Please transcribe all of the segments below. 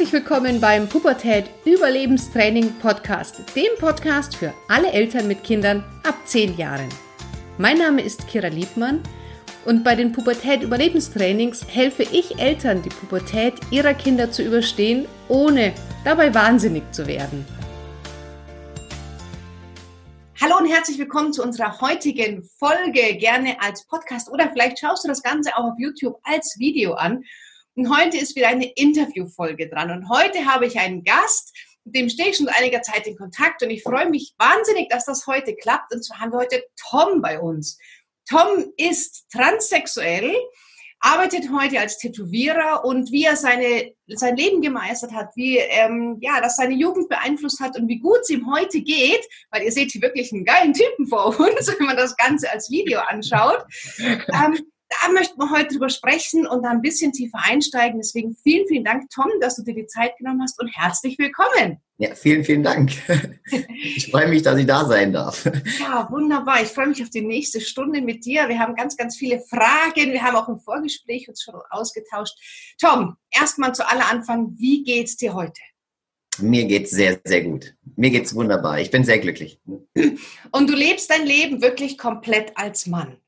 Herzlich willkommen beim Pubertät Überlebenstraining Podcast, dem Podcast für alle Eltern mit Kindern ab 10 Jahren. Mein Name ist Kira Liebmann und bei den Pubertät Überlebenstrainings helfe ich Eltern, die Pubertät ihrer Kinder zu überstehen, ohne dabei wahnsinnig zu werden. Hallo und herzlich willkommen zu unserer heutigen Folge, gerne als Podcast oder vielleicht schaust du das Ganze auch auf YouTube als Video an. Und heute ist wieder eine Interviewfolge dran. Und heute habe ich einen Gast, mit dem stehe ich schon einiger Zeit in Kontakt und ich freue mich wahnsinnig, dass das heute klappt. Und zwar haben wir heute Tom bei uns. Tom ist transsexuell, arbeitet heute als Tätowierer und wie er seine, sein Leben gemeistert hat, wie ähm, ja, das seine Jugend beeinflusst hat und wie gut es ihm heute geht, weil ihr seht hier wirklich einen geilen Typen vor uns, wenn man das Ganze als Video anschaut. Ähm, da möchten wir heute drüber sprechen und da ein bisschen tiefer einsteigen. Deswegen vielen, vielen Dank, Tom, dass du dir die Zeit genommen hast und herzlich willkommen. Ja, vielen, vielen Dank. Ich freue mich, dass ich da sein darf. Ja, wunderbar. Ich freue mich auf die nächste Stunde mit dir. Wir haben ganz, ganz viele Fragen. Wir haben auch im Vorgespräch uns schon ausgetauscht. Tom, erstmal zu aller Anfang. Wie geht's dir heute? Mir geht's sehr, sehr gut. Mir geht's wunderbar. Ich bin sehr glücklich. Und du lebst dein Leben wirklich komplett als Mann.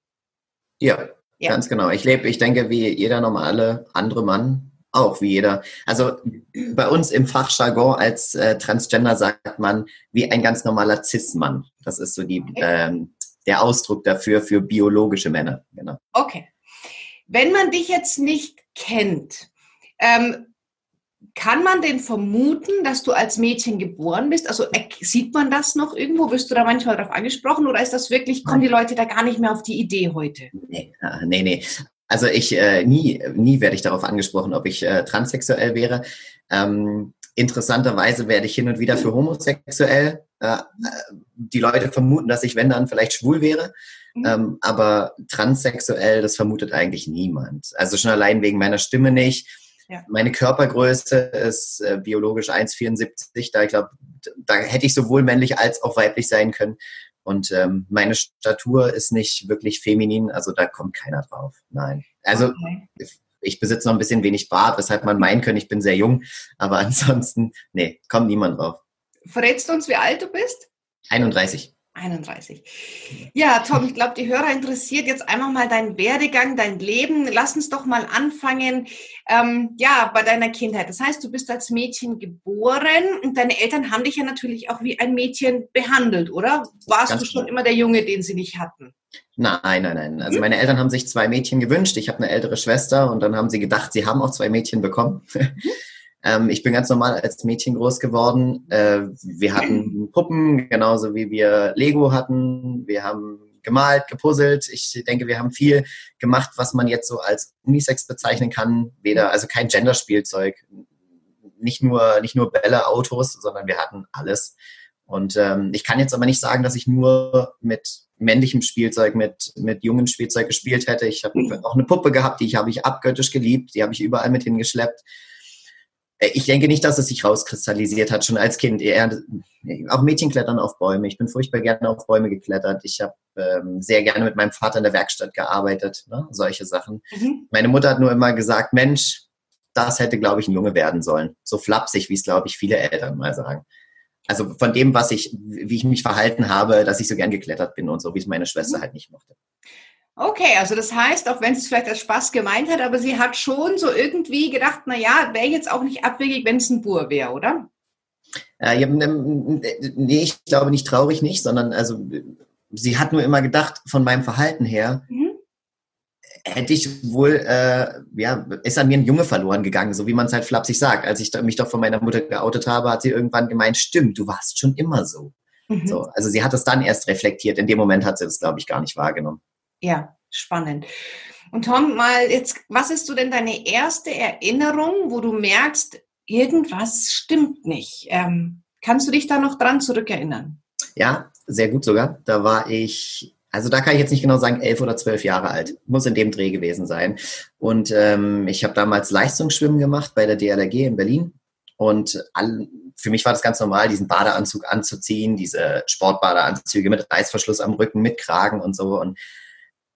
Ja, ja. Ganz genau. Ich lebe, ich denke, wie jeder normale andere Mann auch, wie jeder. Also bei uns im Fachjargon als äh, Transgender sagt man wie ein ganz normaler Cis-Mann. Das ist so die, ähm, der Ausdruck dafür für biologische Männer. Genau. Okay. Wenn man dich jetzt nicht kennt, ähm, kann man denn vermuten, dass du als Mädchen geboren bist? Also sieht man das noch irgendwo? Wirst du da manchmal darauf angesprochen oder ist das wirklich, kommen die Leute da gar nicht mehr auf die Idee heute? Nee, äh, nee, nee. Also ich, äh, nie, nie werde ich darauf angesprochen, ob ich äh, transsexuell wäre. Ähm, interessanterweise werde ich hin und wieder für homosexuell. Äh, die Leute vermuten, dass ich, wenn dann, vielleicht schwul wäre. Mhm. Ähm, aber transsexuell, das vermutet eigentlich niemand. Also schon allein wegen meiner Stimme nicht ja. Meine Körpergröße ist äh, biologisch 1,74. Da ich glaube, da hätte ich sowohl männlich als auch weiblich sein können. Und ähm, meine Statur ist nicht wirklich feminin, also da kommt keiner drauf. Nein. Also okay. ich besitze noch ein bisschen wenig Bart, weshalb man meinen könnte, ich bin sehr jung. Aber ansonsten, nee, kommt niemand drauf. Verrätst du uns, wie alt du bist? 31. 31. Ja, Tom, ich glaube, die Hörer interessiert jetzt einfach mal dein Werdegang, dein Leben. Lass uns doch mal anfangen, ähm, ja, bei deiner Kindheit. Das heißt, du bist als Mädchen geboren und deine Eltern haben dich ja natürlich auch wie ein Mädchen behandelt, oder? Warst Ganz du schon immer der Junge, den sie nicht hatten? Nein, nein, nein. Also hm? meine Eltern haben sich zwei Mädchen gewünscht. Ich habe eine ältere Schwester und dann haben sie gedacht, sie haben auch zwei Mädchen bekommen. Mhm. Ähm, ich bin ganz normal als Mädchen groß geworden. Äh, wir hatten Puppen, genauso wie wir Lego hatten. Wir haben gemalt, gepuzzelt. Ich denke, wir haben viel gemacht, was man jetzt so als Unisex bezeichnen kann. Weder, also kein Genderspielzeug, nicht nur, nicht nur Bälle, Autos, sondern wir hatten alles. Und ähm, ich kann jetzt aber nicht sagen, dass ich nur mit männlichem Spielzeug, mit, mit jungen Spielzeug gespielt hätte. Ich habe auch eine Puppe gehabt, die habe ich abgöttisch geliebt, die habe ich überall mit hingeschleppt. Äh, ich denke nicht, dass es sich rauskristallisiert hat, schon als Kind. Eher, auch Mädchen klettern auf Bäume. Ich bin furchtbar gerne auf Bäume geklettert. Ich habe ähm, sehr gerne mit meinem Vater in der Werkstatt gearbeitet, ne? solche Sachen. Mhm. Meine Mutter hat nur immer gesagt, Mensch, das hätte, glaube ich, ein Junge werden sollen. So flapsig, wie es, glaube ich, viele Eltern mal sagen. Also von dem, was ich, wie ich mich verhalten habe, dass ich so gern geklettert bin und so, wie es meine Schwester mhm. halt nicht mochte. Okay, also das heißt, auch wenn sie es vielleicht als Spaß gemeint hat, aber sie hat schon so irgendwie gedacht, na ja, wäre jetzt auch nicht abwegig, wenn es ein Bur wäre, oder? Äh, ja, nee, ich glaube nicht traurig nicht, sondern also sie hat nur immer gedacht, von meinem Verhalten her, mhm. hätte ich wohl, äh, ja, ist an mir ein Junge verloren gegangen, so wie man es halt flapsig sagt. Als ich mich doch von meiner Mutter geoutet habe, hat sie irgendwann gemeint, stimmt, du warst schon immer so. Mhm. so also sie hat es dann erst reflektiert. In dem Moment hat sie das, glaube ich, gar nicht wahrgenommen. Ja, spannend. Und Tom, mal jetzt, was ist so denn deine erste Erinnerung, wo du merkst, irgendwas stimmt nicht? Ähm, kannst du dich da noch dran zurückerinnern? Ja, sehr gut sogar. Da war ich, also da kann ich jetzt nicht genau sagen, elf oder zwölf Jahre alt. Muss in dem Dreh gewesen sein. Und ähm, ich habe damals Leistungsschwimmen gemacht bei der DLRG in Berlin. Und all, für mich war das ganz normal, diesen Badeanzug anzuziehen, diese Sportbadeanzüge mit Reißverschluss am Rücken, mit Kragen und so. Und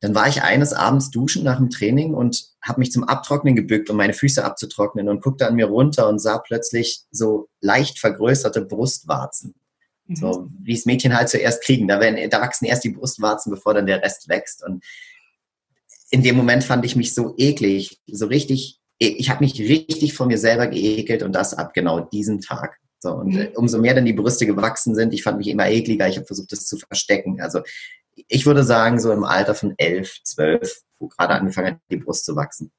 dann war ich eines Abends duschen nach dem Training und habe mich zum Abtrocknen gebückt, um meine Füße abzutrocknen und guckte an mir runter und sah plötzlich so leicht vergrößerte Brustwarzen. Mhm. So wie es Mädchen halt zuerst kriegen. Da, werden, da wachsen erst die Brustwarzen, bevor dann der Rest wächst. Und in dem Moment fand ich mich so eklig, so richtig, ich habe mich richtig von mir selber geekelt und das ab genau diesem Tag. So, und mhm. umso mehr dann die Brüste gewachsen sind, ich fand mich immer ekliger, ich habe versucht, das zu verstecken. Also ich würde sagen, so im Alter von elf, zwölf, wo gerade angefangen hat, die Brust zu wachsen.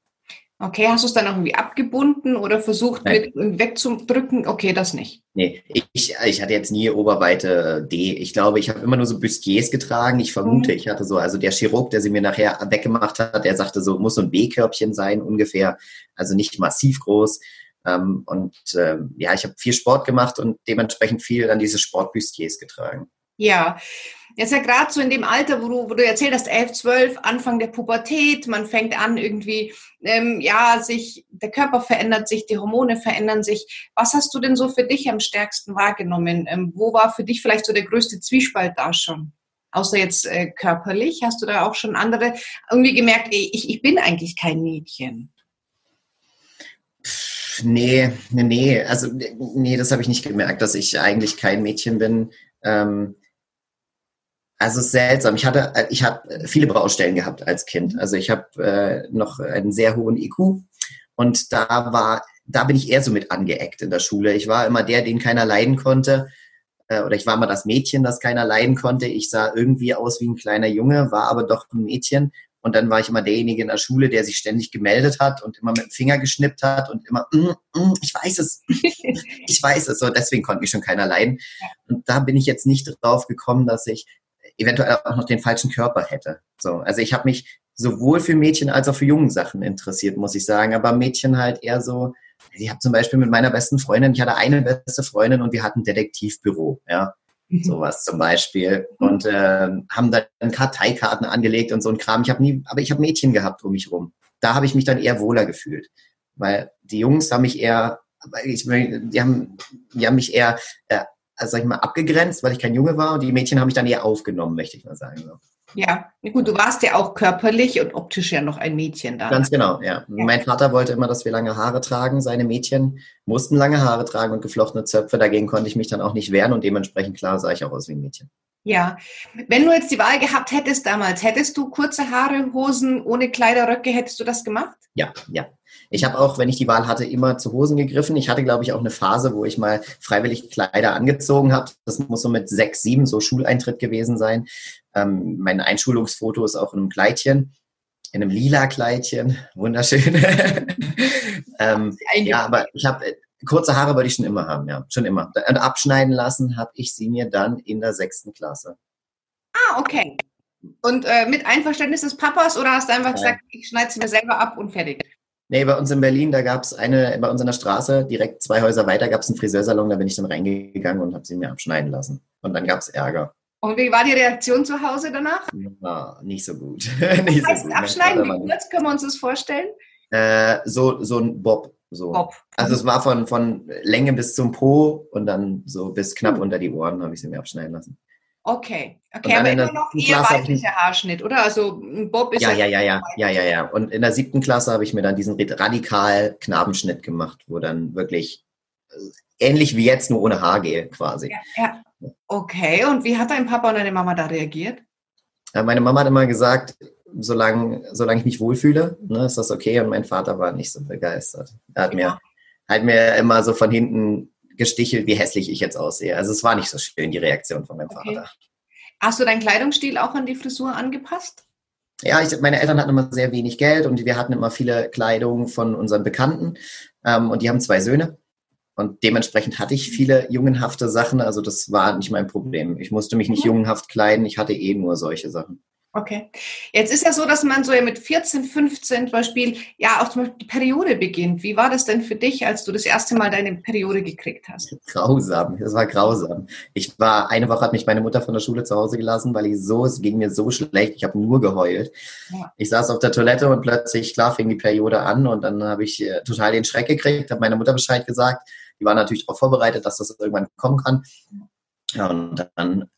Okay, hast du es dann irgendwie abgebunden oder versucht mit wegzudrücken? Okay, das nicht. Nee, ich, ich hatte jetzt nie Oberweite D. Ich glaube, ich habe immer nur so Bustiers getragen. Ich vermute, mhm. ich hatte so, also der Chirurg, der sie mir nachher weggemacht hat, der sagte so, muss so ein B-Körbchen sein ungefähr. Also nicht massiv groß. Ähm, und ähm, ja, ich habe viel Sport gemacht und dementsprechend viel dann diese Sportbustiers getragen. Ja, jetzt ja gerade so in dem Alter, wo du, wo du erzählt hast, 11, 12, Anfang der Pubertät, man fängt an irgendwie, ähm, ja, sich, der Körper verändert sich, die Hormone verändern sich. Was hast du denn so für dich am stärksten wahrgenommen? Ähm, wo war für dich vielleicht so der größte Zwiespalt da schon? Außer jetzt äh, körperlich, hast du da auch schon andere irgendwie gemerkt, ey, ich, ich bin eigentlich kein Mädchen? Nee, nee, nee, also nee, das habe ich nicht gemerkt, dass ich eigentlich kein Mädchen bin. Ähm, also seltsam. Ich hatte, äh, ich habe viele Baustellen gehabt als Kind. Also ich habe äh, noch einen sehr hohen IQ und da war, da bin ich eher so mit angeeckt in der Schule. Ich war immer der, den keiner leiden konnte. Äh, oder ich war immer das Mädchen, das keiner leiden konnte. Ich sah irgendwie aus wie ein kleiner Junge, war aber doch ein Mädchen. Und dann war ich immer derjenige in der Schule, der sich ständig gemeldet hat und immer mit dem Finger geschnippt hat und immer, mm, mm, ich weiß es, ich weiß es. So, deswegen konnte mich schon keiner leiden. Und da bin ich jetzt nicht drauf gekommen, dass ich eventuell auch noch den falschen Körper hätte. So, also ich habe mich sowohl für Mädchen als auch für jungen Sachen interessiert, muss ich sagen. Aber Mädchen halt eher so, ich habe zum Beispiel mit meiner besten Freundin, ich hatte eine beste Freundin und wir hatten ein Detektivbüro, ja. Mhm. Sowas zum Beispiel. Und äh, haben dann Karteikarten angelegt und so ein Kram. Ich habe nie, aber ich habe Mädchen gehabt um mich rum. Da habe ich mich dann eher wohler gefühlt. Weil die Jungs haben mich eher, ich, die, haben, die haben mich eher äh, also sag ich mal, abgegrenzt, weil ich kein Junge war und die Mädchen haben mich dann eher aufgenommen, möchte ich mal sagen. So. Ja, gut, du warst ja auch körperlich und optisch ja noch ein Mädchen da. Ganz genau, ja. ja. Mein Vater wollte immer, dass wir lange Haare tragen. Seine Mädchen mussten lange Haare tragen und geflochtene Zöpfe. Dagegen konnte ich mich dann auch nicht wehren und dementsprechend klar sah ich auch aus wie ein Mädchen. Ja, wenn du jetzt die Wahl gehabt hättest damals, hättest du kurze Haare, Hosen ohne Kleiderröcke, hättest du das gemacht? Ja, ja. Ich habe auch, wenn ich die Wahl hatte, immer zu Hosen gegriffen. Ich hatte, glaube ich, auch eine Phase, wo ich mal freiwillig Kleider angezogen habe. Das muss so mit sechs, sieben so Schuleintritt gewesen sein. Ähm, mein Einschulungsfoto ist auch in einem Kleidchen, in einem lila Kleidchen. Wunderschön. ähm, ja, aber ich habe kurze Haare wollte ich schon immer haben, ja, schon immer. Und abschneiden lassen habe ich sie mir dann in der sechsten Klasse. Ah, okay. Und äh, mit Einverständnis des Papas oder hast du einfach ja. gesagt, ich schneide sie mir selber ab und fertig? Nee, bei uns in Berlin, da gab es eine, bei uns in der Straße, direkt zwei Häuser weiter, gab es einen Friseursalon, da bin ich dann reingegangen und habe sie mir abschneiden lassen. Und dann gab es Ärger. Und wie war die Reaktion zu Hause danach? Ja, nicht so gut. nicht heißt so gut. Abschneiden, wie kurz können wir uns das vorstellen? Äh, so, so ein Bob. So. Bob. Also es war von, von Länge bis zum Po und dann so bis knapp hm. unter die Ohren habe ich sie mir abschneiden lassen. Okay, okay, aber immer noch eher weiblicher Haarschnitt, oder? Also ein Bob ist ja, ja, ja, ja, ja, ja, ja. Und in der siebten Klasse habe ich mir dann diesen radikal Knabenschnitt gemacht, wo dann wirklich äh, ähnlich wie jetzt, nur ohne Haargel quasi. Ja, ja. Okay, und wie hat dein Papa und deine Mama da reagiert? Meine Mama hat immer gesagt, solange, solange ich mich wohlfühle, ne, ist das okay. Und mein Vater war nicht so begeistert. Er hat ja. mir halt mir immer so von hinten gestichelt, wie hässlich ich jetzt aussehe. Also es war nicht so schön, die Reaktion von meinem okay. Vater. Hast du deinen Kleidungsstil auch an die Frisur angepasst? Ja, ich, meine Eltern hatten immer sehr wenig Geld und wir hatten immer viele Kleidung von unseren Bekannten. Ähm, und die haben zwei Söhne. Und dementsprechend hatte ich viele jungenhafte Sachen. Also das war nicht mein Problem. Ich musste mich nicht mhm. jungenhaft kleiden. Ich hatte eh nur solche Sachen. Okay. Jetzt ist ja so, dass man so mit 14, 15 zum Beispiel ja auch zum Beispiel die Periode beginnt. Wie war das denn für dich, als du das erste Mal deine Periode gekriegt hast? Grausam. Das war grausam. Ich war, eine Woche hat mich meine Mutter von der Schule zu Hause gelassen, weil ich so, es ging mir so schlecht. Ich habe nur geheult. Ja. Ich saß auf der Toilette und plötzlich, klar, fing die Periode an und dann habe ich äh, total den Schreck gekriegt, habe meiner Mutter Bescheid gesagt. Die war natürlich darauf vorbereitet, dass das irgendwann kommen kann. Ja, und dann,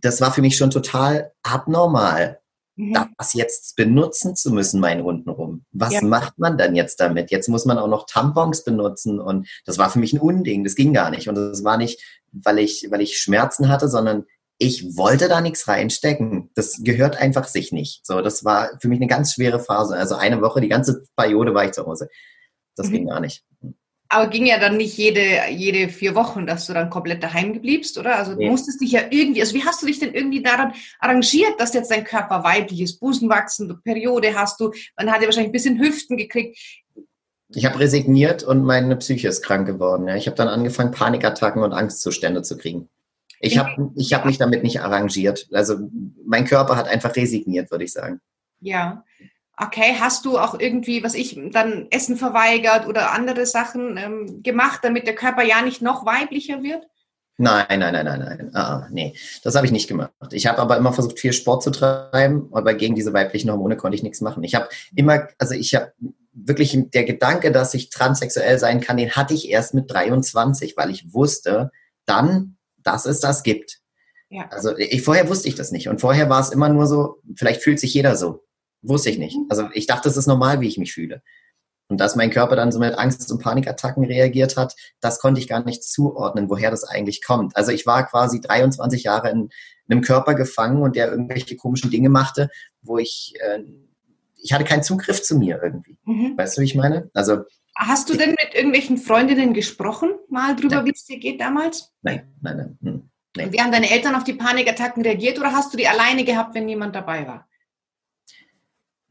das war für mich schon total abnormal. mhm. das jetzt benutzen zu müssen, meinen untenrum. Was ja. macht man dann jetzt damit? Jetzt muss man auch noch Tampons benutzen und das war für mich ein Unding, das ging gar nicht. Und das war nicht, weil ich, weil ich Schmerzen hatte, sondern ich wollte da nichts reinstecken. Das gehört einfach sich nicht. So, das war für mich eine ganz schwere Phase. Also eine Woche, die ganze Periode war ich zu Hause. Das mhm. ging gar nicht. Aber ging ja dann nicht jede, jede vier Wochen, dass du dann komplett daheim gebliebst, oder? Also du nee. musstest dich ja irgendwie, also wie hast du dich denn irgendwie daran arrangiert, dass jetzt dein Körper weiblich ist, Busen wachsen, Periode hast du, man hat ja wahrscheinlich ein bisschen Hüften gekriegt. Ich habe resigniert und meine Psyche ist krank geworden. Ja. Ich habe dann angefangen, Panikattacken und Angstzustände zu kriegen. Ich habe ich hab mich damit nicht arrangiert. Also mein Körper hat einfach resigniert, würde ich sagen. Ja. Okay, hast du auch irgendwie, was ich, dann Essen verweigert oder andere Sachen ähm, gemacht, damit der Körper ja nicht noch weiblicher wird? Nein, nein, nein, nein, nein. Ah, ah nee, das habe ich nicht gemacht. Ich habe aber immer versucht, viel Sport zu treiben, aber gegen diese weiblichen Hormone konnte ich nichts machen. Ich habe immer, also ich habe wirklich der Gedanke, dass ich transsexuell sein kann, den hatte ich erst mit 23, weil ich wusste, dann, dass es das gibt. Ja. Also ich, vorher wusste ich das nicht. Und vorher war es immer nur so, vielleicht fühlt sich jeder so. Wusste ich nicht. Also ich dachte, es ist normal, wie ich mich fühle. Und dass mein Körper dann so mit Angst- und Panikattacken reagiert hat, das konnte ich gar nicht zuordnen, woher das eigentlich kommt. Also ich war quasi 23 Jahre in einem Körper gefangen und der irgendwelche komischen Dinge machte, wo ich, äh, ich hatte keinen Zugriff zu mir irgendwie. Mhm. Weißt du, wie ich meine? Also Hast du denn mit irgendwelchen Freundinnen gesprochen, mal drüber, wie es dir geht damals? Nein, nein, nein. Hm, nein. Wie haben deine Eltern auf die Panikattacken reagiert oder hast du die alleine gehabt, wenn niemand dabei war?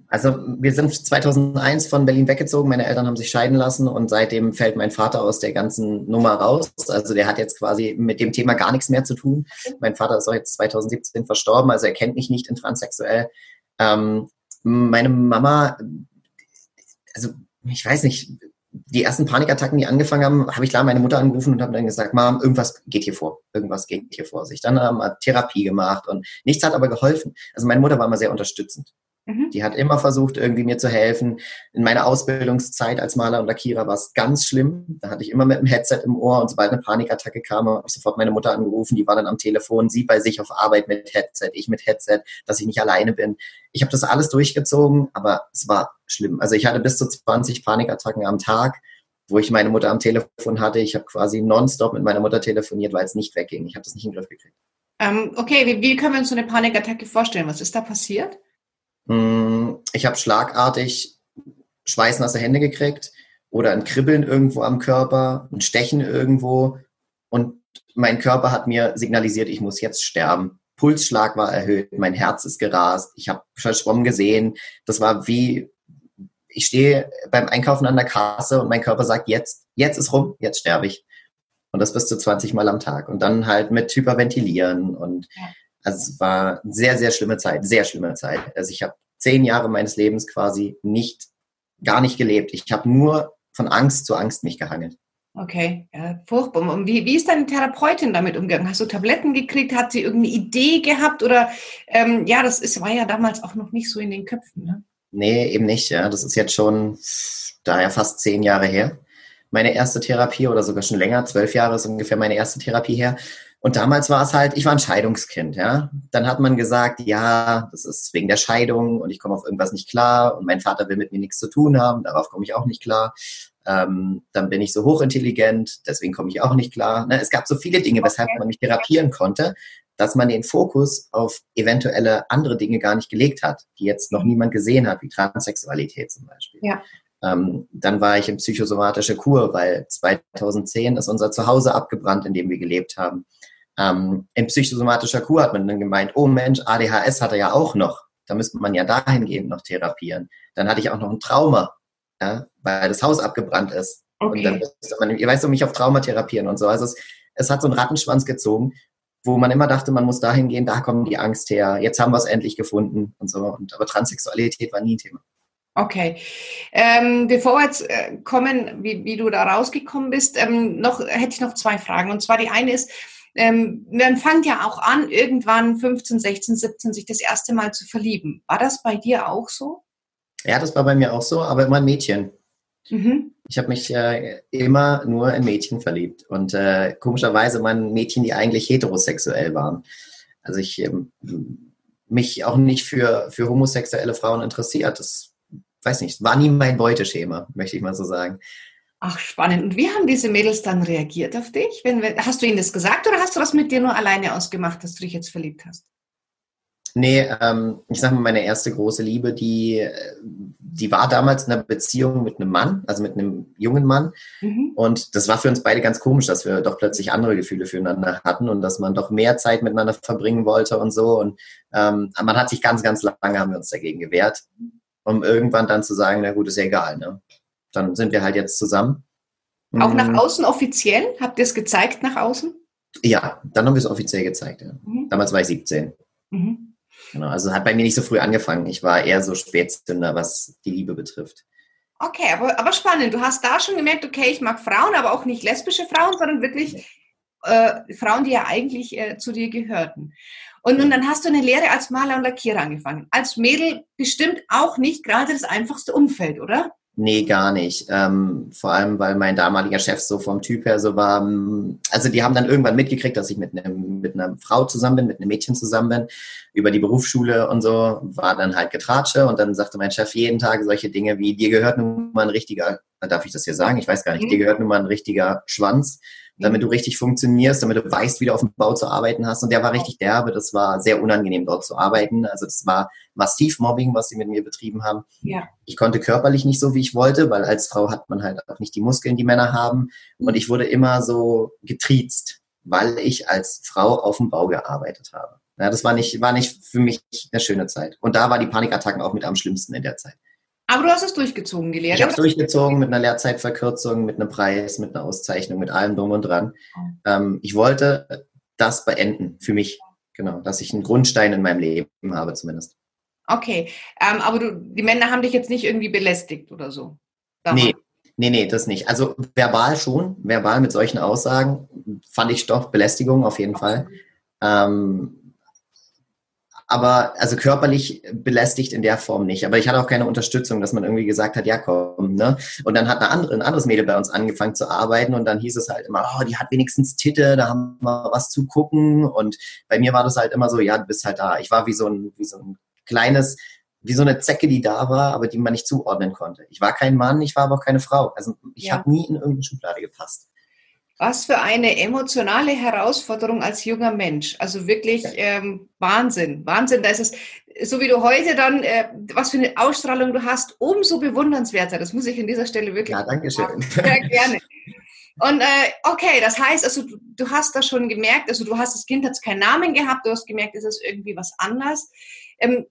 Also wir sind 2001 von Berlin weggezogen. Meine Eltern haben sich scheiden lassen und seitdem fällt mein Vater aus der ganzen Nummer raus. Also der hat jetzt quasi mit dem Thema gar nichts mehr zu tun. Mein Vater ist auch jetzt 2017 verstorben, also er kennt mich nicht in transsexuell. Ähm, meine Mama, also ich weiß nicht, die ersten Panikattacken, die angefangen haben, habe ich klar meine Mutter angerufen und habe dann gesagt, Mom, irgendwas geht hier vor, irgendwas geht hier vor sich. Dann haben wir Therapie gemacht und nichts hat aber geholfen. Also meine Mutter war immer sehr unterstützend. Mhm. Die hat immer versucht, irgendwie mir zu helfen. In meiner Ausbildungszeit als Maler und Lackierer war es ganz schlimm. Da hatte ich immer mit einem Headset im Ohr und sobald eine Panikattacke kam, habe ich sofort meine Mutter angerufen. Die war dann am Telefon, sie bei sich auf Arbeit mit Headset, ich mit Headset, dass ich nicht alleine bin. Ich habe das alles durchgezogen, aber es war schlimm. Also ich hatte bis zu 20 Panikattacken am Tag, wo ich meine Mutter am Telefon hatte. Ich habe quasi nonstop mit meiner Mutter telefoniert, weil es nicht wegging. Ich habe das nicht in den Griff gekriegt. Ähm, okay, wie, wie können wir uns so eine Panikattacke vorstellen? Was ist da passiert? Hm, ich habe schlagartig schweißnasse Hände gekriegt oder ein Kribbeln irgendwo am Körper, ein Stechen irgendwo und mein Körper hat mir signalisiert, ich muss jetzt sterben. Pulsschlag war erhöht, mein Herz ist gerast, ich habe verschwommen gesehen. Das war wie, ich stehe beim Einkaufen an der Kasse und mein Körper sagt, jetzt, jetzt ist rum, jetzt sterbe ich. Und das bis zu 20 Mal am Tag. Und dann halt mit Hyperventilieren und also es war eine sehr, sehr schlimme Zeit, sehr schlimme Zeit. Also ich habe zehn Jahre meines Lebens quasi nicht, gar nicht gelebt. Ich habe nur von Angst zu Angst mich gehangelt. Okay, ja, furchtbar. Und wie, wie ist deine Therapeutin damit umgegangen? Hast du Tabletten gekriegt? Hat sie irgendeine Idee gehabt? Oder ähm, ja, das ist, war ja damals auch noch nicht so in den Köpfen, ne? Nee, eben nicht. Ja. Das ist jetzt schon daher fast zehn Jahre her. Meine erste Therapie oder sogar schon länger, zwölf Jahre ist ungefähr meine erste Therapie her. Und damals war es halt, ich war ein Scheidungskind, ja. Dann hat man gesagt, ja, das ist wegen der Scheidung und ich komme auf irgendwas nicht klar und mein Vater will mit mir nichts zu tun haben, darauf komme ich auch nicht klar. Ähm, dann bin ich so hochintelligent, deswegen komme ich auch nicht klar. Ne? Es gab so viele Dinge, weshalb man mich therapieren konnte, dass man den Fokus auf eventuelle andere Dinge gar nicht gelegt hat, die jetzt noch niemand gesehen hat, wie Transsexualität zum Beispiel. Ja. Ähm, dann war ich in psychosomatische Kur, weil 2010 ist unser Zuhause abgebrannt, in dem wir gelebt haben. Ähm, in psychosomatischer Kur hat man dann gemeint, oh Mensch, ADHS hat er ja auch noch. Da müsste man ja dahingehend noch therapieren. Dann hatte ich auch noch ein Trauma, ja, weil das Haus abgebrannt ist. Okay. Und dann müsste man, ihr weißt du, mich auf Trauma therapieren und so. Also es, es hat so einen Rattenschwanz gezogen, wo man immer dachte, man muss dahin gehen, da kommt die Angst her, jetzt haben wir es endlich gefunden und so. Und, aber Transsexualität war nie ein Thema. Okay. Ähm, bevor wir jetzt äh, kommen, wie, wie du da rausgekommen bist, ähm, noch hätte ich noch zwei Fragen. Und zwar die eine ist, ähm, man fängt ja auch an, irgendwann 15, 16, 17 sich das erste Mal zu verlieben. War das bei dir auch so? Ja, das war bei mir auch so, aber immer ein Mädchen. Mhm. Ich habe mich äh, immer nur in Mädchen verliebt und äh, komischerweise waren Mädchen, die eigentlich heterosexuell waren. Also ich ähm, mich auch nicht für, für homosexuelle Frauen interessiert. Das, weiß nicht, war nie mein Beuteschema, möchte ich mal so sagen. Ach, spannend. Und wie haben diese Mädels dann reagiert auf dich? Wenn, hast du ihnen das gesagt oder hast du das mit dir nur alleine ausgemacht, dass du dich jetzt verliebt hast? Nee, ähm, ich sag mal, meine erste große Liebe, die, die war damals in einer Beziehung mit einem Mann, also mit einem jungen Mann. Mhm. Und das war für uns beide ganz komisch, dass wir doch plötzlich andere Gefühle füreinander hatten und dass man doch mehr Zeit miteinander verbringen wollte und so. Und ähm, man hat sich ganz, ganz lange haben wir uns dagegen gewehrt, um irgendwann dann zu sagen, na gut, ist ja egal. Ne? Dann sind wir halt jetzt zusammen. Auch nach mhm. außen offiziell? Habt ihr es gezeigt nach außen? Ja, dann haben wir es offiziell gezeigt. Ja. Mhm. Damals war ich 17. Mhm. Genau, also hat bei mir nicht so früh angefangen. Ich war eher so Spätzünder, was die Liebe betrifft. Okay, aber, aber spannend. Du hast da schon gemerkt, okay, ich mag Frauen, aber auch nicht lesbische Frauen, sondern wirklich äh, Frauen, die ja eigentlich äh, zu dir gehörten. Und, und dann hast du eine Lehre als Maler und Lackierer angefangen. Als Mädel bestimmt auch nicht gerade das einfachste Umfeld, oder? Nee, gar nicht. Ähm, vor allem, weil mein damaliger Chef so vom Typ her so war. Mm, also die haben dann irgendwann mitgekriegt, dass ich mit, einem, mit einer Frau zusammen bin, mit einem Mädchen zusammen bin, über die Berufsschule und so, war dann halt Getratsche und dann sagte mein Chef jeden Tag solche Dinge wie, dir gehört nun mal ein richtiger, darf ich das hier sagen? Ich weiß gar nicht, mhm. dir gehört nun mal ein richtiger Schwanz damit du richtig funktionierst, damit du weißt, wie du auf dem Bau zu arbeiten hast. Und der war richtig derbe. Das war sehr unangenehm, dort zu arbeiten. Also das war massiv Mobbing, was sie mit mir betrieben haben. Ja. Ich konnte körperlich nicht so, wie ich wollte, weil als Frau hat man halt auch nicht die Muskeln, die Männer haben. Und ich wurde immer so getriezt, weil ich als Frau auf dem Bau gearbeitet habe. Ja, das war nicht, war nicht für mich eine schöne Zeit. Und da war die Panikattacken auch mit am schlimmsten in der Zeit. Aber du hast es durchgezogen, die Lehre. Ich habe es durchgezogen mit einer Lehrzeitverkürzung, mit einem Preis, mit einer Auszeichnung, mit allem drum und dran. Oh. Ähm, ich wollte das beenden für mich, genau, dass ich einen Grundstein in meinem Leben habe zumindest. Okay, ähm, aber du, die Männer haben dich jetzt nicht irgendwie belästigt oder so? Damals. Nee, nee, nee, das nicht. Also verbal schon, verbal mit solchen Aussagen fand ich doch Belästigung auf jeden Fall. Ähm, aber also körperlich belästigt in der Form nicht. Aber ich hatte auch keine Unterstützung, dass man irgendwie gesagt hat, ja komm, ne? Und dann hat eine andere, ein anderes Mädel bei uns angefangen zu arbeiten und dann hieß es halt immer, oh, die hat wenigstens Titte, da haben wir was zu gucken. Und bei mir war das halt immer so, ja, du bist halt da. Ich war wie so ein, wie so ein kleines, wie so eine Zecke, die da war, aber die man nicht zuordnen konnte. Ich war kein Mann, ich war aber auch keine Frau. Also ich ja. habe nie in irgendeine Schublade gepasst. Was für eine emotionale Herausforderung als junger Mensch. Also wirklich ähm, Wahnsinn. Wahnsinn. Da ist es, so wie du heute dann, äh, was für eine Ausstrahlung du hast, umso bewundernswerter. Das muss ich an dieser Stelle wirklich. Ja, danke schön. Sehr gerne. Und äh, okay, das heißt, also du, du hast das schon gemerkt, also du hast das Kind hat keinen Namen gehabt, du hast gemerkt, es ist irgendwie was anders. Ähm,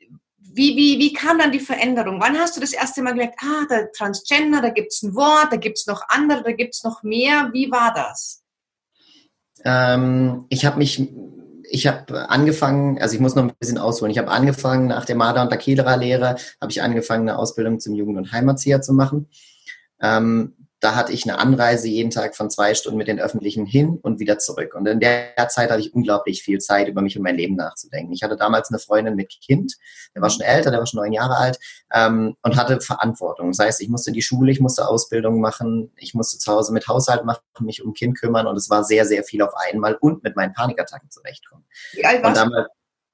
wie, wie, wie kam dann die Veränderung? Wann hast du das erste Mal gemerkt, ah, der Transgender, da gibt es ein Wort, da gibt es noch andere, da gibt es noch mehr. Wie war das? Ähm, ich habe mich, ich habe angefangen, also ich muss noch ein bisschen ausholen. Ich habe angefangen nach der Marder- und Lakierer-Lehre, habe ich angefangen, eine Ausbildung zum Jugend- und Heimatzieher zu machen. Ähm, da hatte ich eine Anreise jeden Tag von zwei Stunden mit den Öffentlichen hin und wieder zurück. Und in der Zeit hatte ich unglaublich viel Zeit, über mich und mein Leben nachzudenken. Ich hatte damals eine Freundin mit Kind, der war schon älter, der war schon neun Jahre alt ähm, und hatte Verantwortung. Das heißt, ich musste in die Schule, ich musste Ausbildung machen, ich musste zu Hause mit Haushalt machen, mich um Kind kümmern und es war sehr, sehr viel auf einmal und mit meinen Panikattacken zurechtkommen. Wie alt warst du?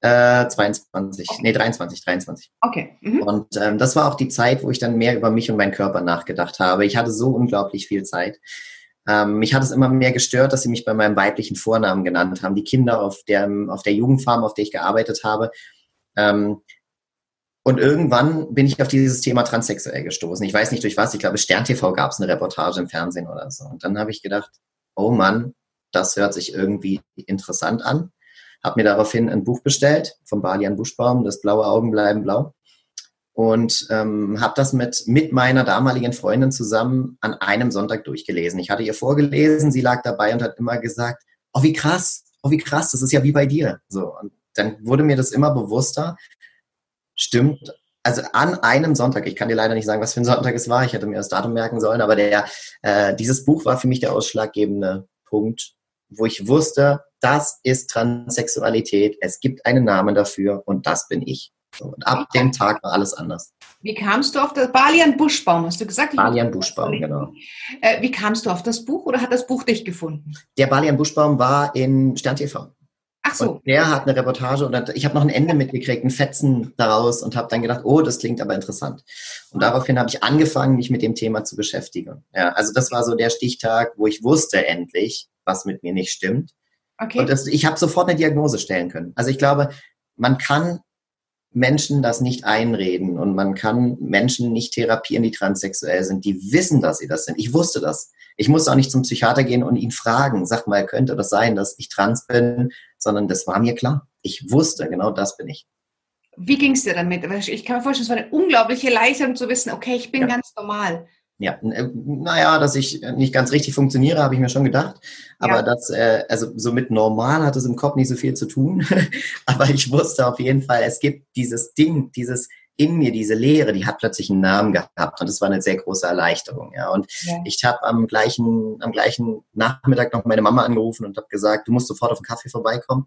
Äh, 22, okay. nee, 23, 23. Okay. Mhm. Und ähm, das war auch die Zeit, wo ich dann mehr über mich und meinen Körper nachgedacht habe. Ich hatte so unglaublich viel Zeit. Ähm, mich hat es immer mehr gestört, dass sie mich bei meinem weiblichen Vornamen genannt haben. Die Kinder auf der, auf der Jugendfarm, auf der ich gearbeitet habe. Ähm, und irgendwann bin ich auf dieses Thema transsexuell gestoßen. Ich weiß nicht durch was. Ich glaube, Stern TV gab es eine Reportage im Fernsehen oder so. Und dann habe ich gedacht, oh Mann, das hört sich irgendwie interessant an habe mir daraufhin ein Buch bestellt vom Balian Buschbaum, das blaue Augen bleiben blau. Und ähm, habe das mit, mit meiner damaligen Freundin zusammen an einem Sonntag durchgelesen. Ich hatte ihr vorgelesen, sie lag dabei und hat immer gesagt, oh wie krass, oh wie krass, das ist ja wie bei dir. So, und dann wurde mir das immer bewusster. Stimmt, also an einem Sonntag, ich kann dir leider nicht sagen, was für ein Sonntag es war, ich hätte mir das Datum merken sollen, aber der, äh, dieses Buch war für mich der ausschlaggebende Punkt, wo ich wusste, das ist Transsexualität, es gibt einen Namen dafür und das bin ich. So, und ab dem Tag war alles anders. Wie kamst du auf das Balian Buschbaum, hast du gesagt? Balian Buschbaum, genau. Äh, wie kamst du auf das Buch oder hat das Buch dich gefunden? Der Balian Buschbaum war in Stern TV. Ach so. Und der hat eine Reportage und ich habe noch ein Ende mitgekriegt, einen Fetzen daraus und habe dann gedacht, oh, das klingt aber interessant. Und daraufhin habe ich angefangen, mich mit dem Thema zu beschäftigen. Ja, also das war so der Stichtag, wo ich wusste endlich, was mit mir nicht stimmt. Okay. Und das, ich habe sofort eine Diagnose stellen können. Also ich glaube, man kann Menschen das nicht einreden und man kann Menschen nicht therapieren, die transsexuell sind. Die wissen, dass sie das sind. Ich wusste das. Ich musste auch nicht zum Psychiater ggehen und ihn fragen, sag mal, könnte das sein, dass ich trans bin, sondern das war mir klar. Ich wusste, genau das bin ich. Wie ging es dir damit? Ich kann mir vorstellen, es war eine unglaubliche Erleichterung zu wissen, okay, ich bin ja. ganz normal. Ja, äh, naja, dass ich nicht ganz richtig funktioniere, habe ich mir schon gedacht. Aber ja. das, äh, also so mit normal hat es im Kopf nicht so viel zu tun. Aber ich wusste auf jeden Fall, es gibt dieses Ding, dieses in mir, diese Leere, die hat plötzlich einen Namen gehabt und das war eine sehr große Erleichterung. Ja. Und ja. ich habe am gleichen, am gleichen Nachmittag noch meine Mama angerufen und habe gesagt, du musst sofort auf den Kaffee vorbeikommen.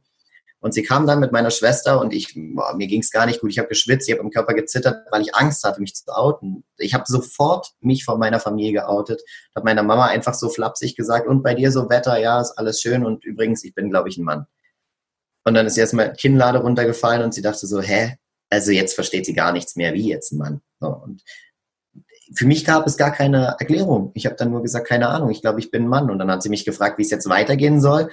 Und sie kam dann mit meiner Schwester und ich, boah, mir ging es gar nicht gut. Ich habe geschwitzt, ich habe im Körper gezittert, weil ich Angst hatte, mich zu outen. Ich habe sofort mich von meiner Familie geoutet, habe meiner Mama einfach so flapsig gesagt, und bei dir so Wetter, ja, ist alles schön und übrigens, ich bin, glaube ich, ein Mann. Und dann ist sie erstmal Kinnlade runtergefallen und sie dachte so, hä, also jetzt versteht sie gar nichts mehr, wie jetzt ein Mann. So, und für mich gab es gar keine Erklärung. Ich habe dann nur gesagt, keine Ahnung, ich glaube, ich bin ein Mann. Und dann hat sie mich gefragt, wie es jetzt weitergehen soll.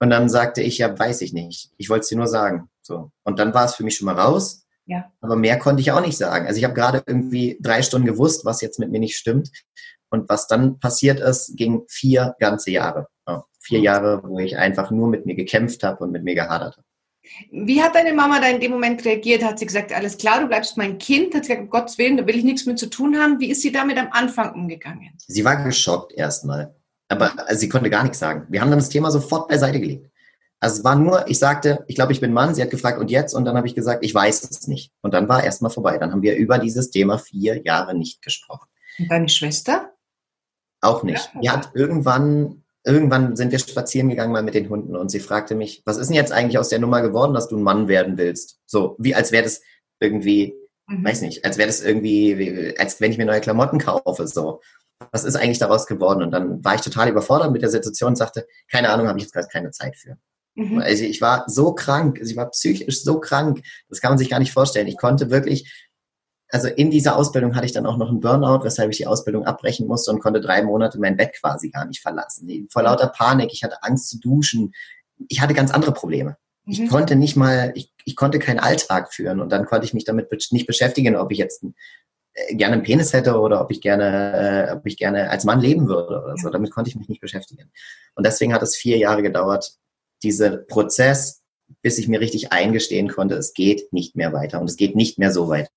Und dann sagte ich, ja, weiß ich nicht. Ich wollte es dir nur sagen. So. Und dann war es für mich schon mal raus. Ja. Aber mehr konnte ich auch nicht sagen. Also ich habe gerade irgendwie drei Stunden gewusst, was jetzt mit mir nicht stimmt. Und was dann passiert ist, ging vier ganze Jahre. Ja, vier Jahre, wo ich einfach nur mit mir gekämpft habe und mit mir gehadert habe. Wie hat deine Mama da in dem Moment reagiert? Hat sie gesagt, alles klar, du bleibst mein Kind? Hat sie gesagt, um Gottes Willen, da will ich nichts mit zu tun haben? Wie ist sie damit am Anfang umgegangen? Sie war geschockt erstmal. Aber also sie konnte gar nichts sagen. Wir haben dann das Thema sofort beiseite gelegt. Also es war nur, ich sagte, ich glaube, ich bin Mann. Sie hat gefragt, und jetzt? Und dann habe ich gesagt, ich weiß es nicht. Und dann war erstmal vorbei. Dann haben wir über dieses Thema vier Jahre nicht gesprochen. Und deine Schwester? Auch nicht. Ja, die hat irgendwann irgendwann sind wir spazieren gegangen mal mit den Hunden und sie fragte mich, was ist denn jetzt eigentlich aus der Nummer geworden, dass du ein Mann werden willst? So, wie als wäre das irgendwie, mhm. weiß nicht, als wäre das irgendwie, als wenn ich mir neue Klamotten kaufe, so. Was ist eigentlich daraus geworden? Und dann war ich total überfordert mit der Situation und sagte, keine Ahnung, habe ich jetzt gerade keine Zeit für. Mhm. Also ich war so krank, also ich war psychisch so krank, das kann man sich gar nicht vorstellen. Ich konnte wirklich also in dieser Ausbildung hatte ich dann auch noch einen Burnout, weshalb ich die Ausbildung abbrechen musste und konnte drei Monate mein Bett quasi gar nicht verlassen. Vor lauter Panik, ich hatte Angst zu duschen. Ich hatte ganz andere Probleme. Mhm. Ich konnte nicht mal, ich, ich konnte keinen Alltag führen und dann konnte ich mich damit nicht beschäftigen, ob ich jetzt gerne einen Penis hätte oder ob ich gerne, äh, ob ich gerne als Mann leben würde oder so. Damit konnte ich mich nicht beschäftigen. Und deswegen hat es vier Jahre gedauert, dieser Prozess, bis ich mir richtig eingestehen konnte, es geht nicht mehr weiter und es geht nicht mehr so weiter.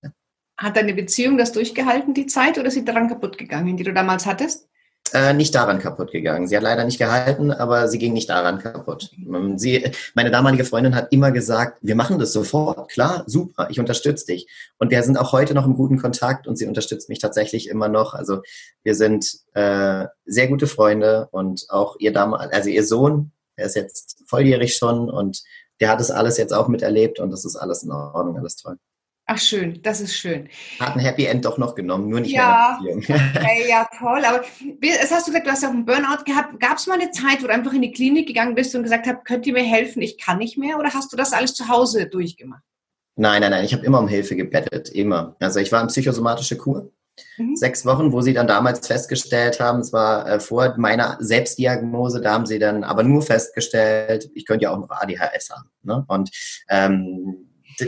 Hat deine Beziehung das durchgehalten, die Zeit, oder ist sie daran kaputt gegangen, die du damals hattest? Äh, nicht daran kaputt gegangen. Sie hat leider nicht gehalten, aber sie ging nicht daran kaputt. Ähm, sie, meine damalige Freundin hat immer gesagt, wir machen das sofort. Klar, super, ich unterstütze dich. Und wir sind auch heute noch im guten Kontakt und sie unterstützt mich tatsächlich immer noch. Also wir sind äh, sehr gute Freunde und auch ihr damal, also ihr Sohn, er ist jetzt volljährig schon und der hat das alles jetzt auch miterlebt und das ist alles in Ordnung, alles toll. Ach schön, das ist schön. Hat ein Happy End doch noch genommen, nur nicht ja, mehr okay, Ja, toll. Aber es hast du gesagt, du hast ja auch einen Burnout gehabt. Gab es mal eine Zeit, wo du einfach in die Klinik gegangen bist und gesagt hast, könnt ihr mir helfen, ich kann nicht mehr? Oder hast du das alles zu Hause durchgemacht? Nein, nein, nein, ich habe immer um Hilfe gebettet, immer. Also ich war in psychosomatische Kur. Mhm. Sechs Wochen, wo sie dann damals festgestellt haben, es war äh, vor meiner Selbstdiagnose, da haben sie dann aber nur festgestellt, ich könnte ja auch noch ADHS haben. Ne? Und ähm,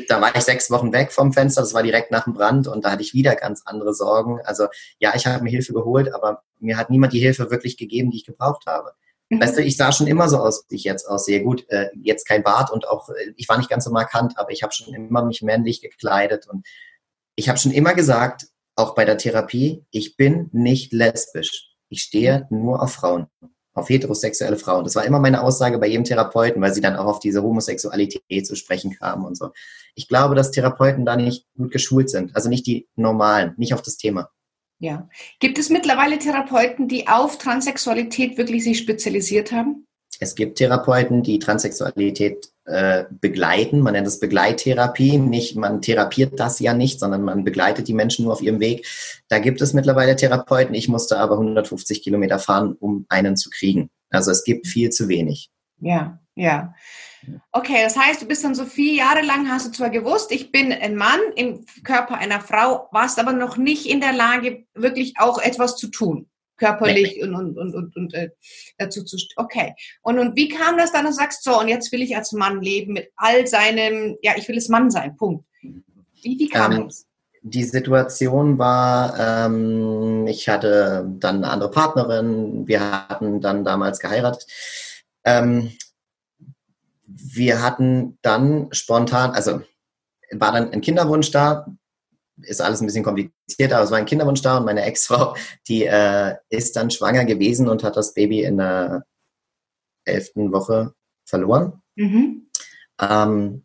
da war ich sechs Wochen weg vom Fenster, das war direkt nach dem Brand und da hatte ich wieder ganz andere Sorgen. Also ja, ich habe mir Hilfe geholt, aber mir hat niemand die Hilfe wirklich gegeben, die ich gebraucht habe. Mhm. Weißt du, ich sah schon immer so aus, wie ich jetzt aussehe. Gut, äh, jetzt kein Bart und auch, äh, ich war nicht ganz so markant, aber ich habe schon immer mich männlich gekleidet und ich habe schon immer gesagt, auch bei der Therapie, ich bin nicht lesbisch. Ich stehe nur auf Frauen auf heterosexuelle Frauen. Das war immer meine Aussage bei jedem Therapeuten, weil sie dann auch auf diese Homosexualität zu sprechen kamen und so. Ich glaube, dass Therapeuten da nicht gut geschult sind, also nicht die normalen, nicht auf das Thema. Ja. Gibt es mittlerweile Therapeuten, die auf Transsexualität wirklich sich spezialisiert haben? Es gibt Therapeuten, die Transsexualität äh, begleiten. Man nennt es Begleittherapie. Nicht, man therapiert das ja nicht, sondern man begleitet die Menschen nur auf ihrem Weg. Da gibt es mittlerweile Therapeuten. Ich musste aber 150 Kilometer fahren, um einen zu kriegen. Also es gibt viel zu wenig. Ja, ja. Okay, das heißt, du bist dann so vier Jahre lang, hast du zwar gewusst, ich bin ein Mann im Körper einer Frau, warst aber noch nicht in der Lage, wirklich auch etwas zu tun, körperlich und, und, und, und, und äh, dazu zu. Okay. Und, und wie kam das dann, dass du sagst, so, und jetzt will ich als Mann leben mit all seinem, ja, ich will es Mann sein, Punkt. Wie, wie kam ähm, das? Die Situation war, ähm, ich hatte dann eine andere Partnerin, wir hatten dann damals geheiratet. Ähm, wir hatten dann spontan, also war dann ein Kinderwunsch da, ist alles ein bisschen komplizierter, aber es war ein Kinderwunsch da und meine Ex-Frau, die äh, ist dann schwanger gewesen und hat das Baby in der elften Woche verloren. Mhm. Ähm,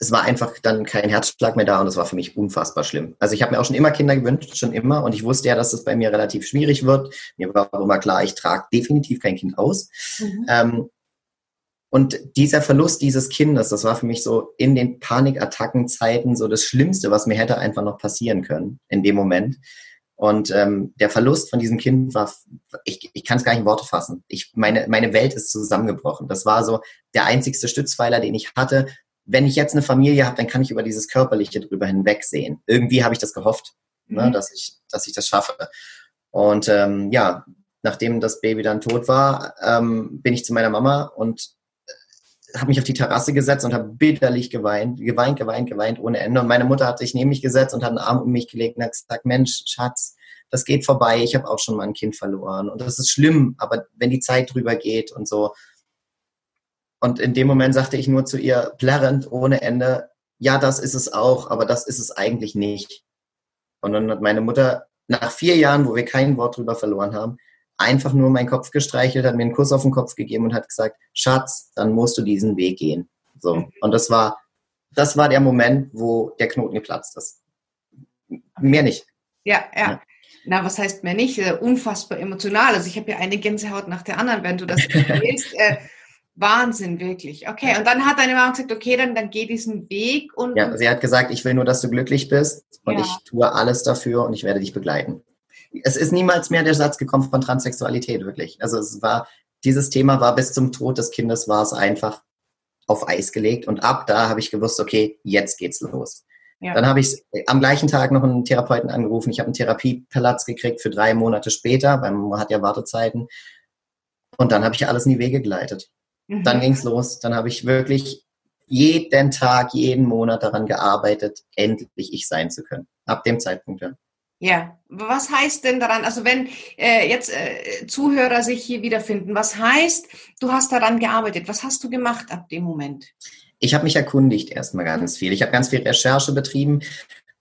es war einfach dann kein Herzschlag mehr da und es war für mich unfassbar schlimm. Also ich habe mir auch schon immer Kinder gewünscht, schon immer und ich wusste ja, dass es bei mir relativ schwierig wird. Mir war auch immer klar, ich trage definitiv kein Kind aus. Mhm. Ähm, und dieser Verlust dieses Kindes, das war für mich so in den Panikattackenzeiten so das Schlimmste, was mir hätte einfach noch passieren können in dem Moment. Und ähm, der Verlust von diesem Kind war, ich, ich kann es gar nicht in Worte fassen. Ich, meine, meine Welt ist zusammengebrochen. Das war so der einzigste Stützpfeiler, den ich hatte. Wenn ich jetzt eine Familie habe, dann kann ich über dieses Körperliche drüber hinwegsehen. Irgendwie habe ich das gehofft, ne, mhm. ne, dass, ich, dass ich das schaffe. Und ähm, ja, nachdem das Baby dann tot war, ähm, bin ich zu meiner Mama und habe mich auf die Terrasse gesetzt und habe bitterlich geweint, geweint, geweint, geweint ohne Ende. Und meine Mutter hat sich neben mich gesetzt und hat einen Arm um mich gelegt und hat gesagt, Mensch, Schatz, das geht vorbei, ich habe auch schon mal ein Kind verloren. Und das ist schlimm, aber wenn die Zeit drüber geht und so. Und in dem Moment sagte ich nur zu ihr, plärrend, ohne Ende, ja, das ist es auch, aber das ist es eigentlich nicht. Und dann hat meine Mutter nach vier Jahren, wo wir kein Wort drüber verloren haben, einfach nur meinen Kopf gestreichelt, hat mir einen Kuss auf den Kopf gegeben und hat gesagt, Schatz, dann musst du diesen Weg gehen. So. Mhm. Und das war, das war der Moment, wo der Knoten geplatzt ist. Mehr nicht. Ja, ja. ja. Na, was heißt mehr nicht? Äh, unfassbar emotional. Also ich habe ja eine Gänsehaut nach der anderen, wenn du das erzählst. äh, Wahnsinn, wirklich. Okay, und dann hat deine Mama gesagt, okay, dann, dann geh diesen Weg und. Ja, sie hat gesagt, ich will nur, dass du glücklich bist und ja. ich tue alles dafür und ich werde dich begleiten es ist niemals mehr der Satz gekommen von Transsexualität, wirklich. Also es war, dieses Thema war bis zum Tod des Kindes war es einfach auf Eis gelegt und ab da habe ich gewusst, okay, jetzt geht's los. Ja. Dann habe ich am gleichen Tag noch einen Therapeuten angerufen. Ich habe einen Therapieplatz gekriegt für drei Monate später, weil man hat ja Wartezeiten. Und dann habe ich alles in die Wege geleitet. Mhm. Dann ging's los. Dann habe ich wirklich jeden Tag, jeden Monat daran gearbeitet, endlich ich sein zu können. Ab dem Zeitpunkt, ja. Ja, was heißt denn daran, also wenn äh, jetzt äh, Zuhörer sich hier wiederfinden, was heißt, du hast daran gearbeitet? Was hast du gemacht ab dem Moment? Ich habe mich erkundigt erstmal ganz viel. Ich habe ganz viel Recherche betrieben.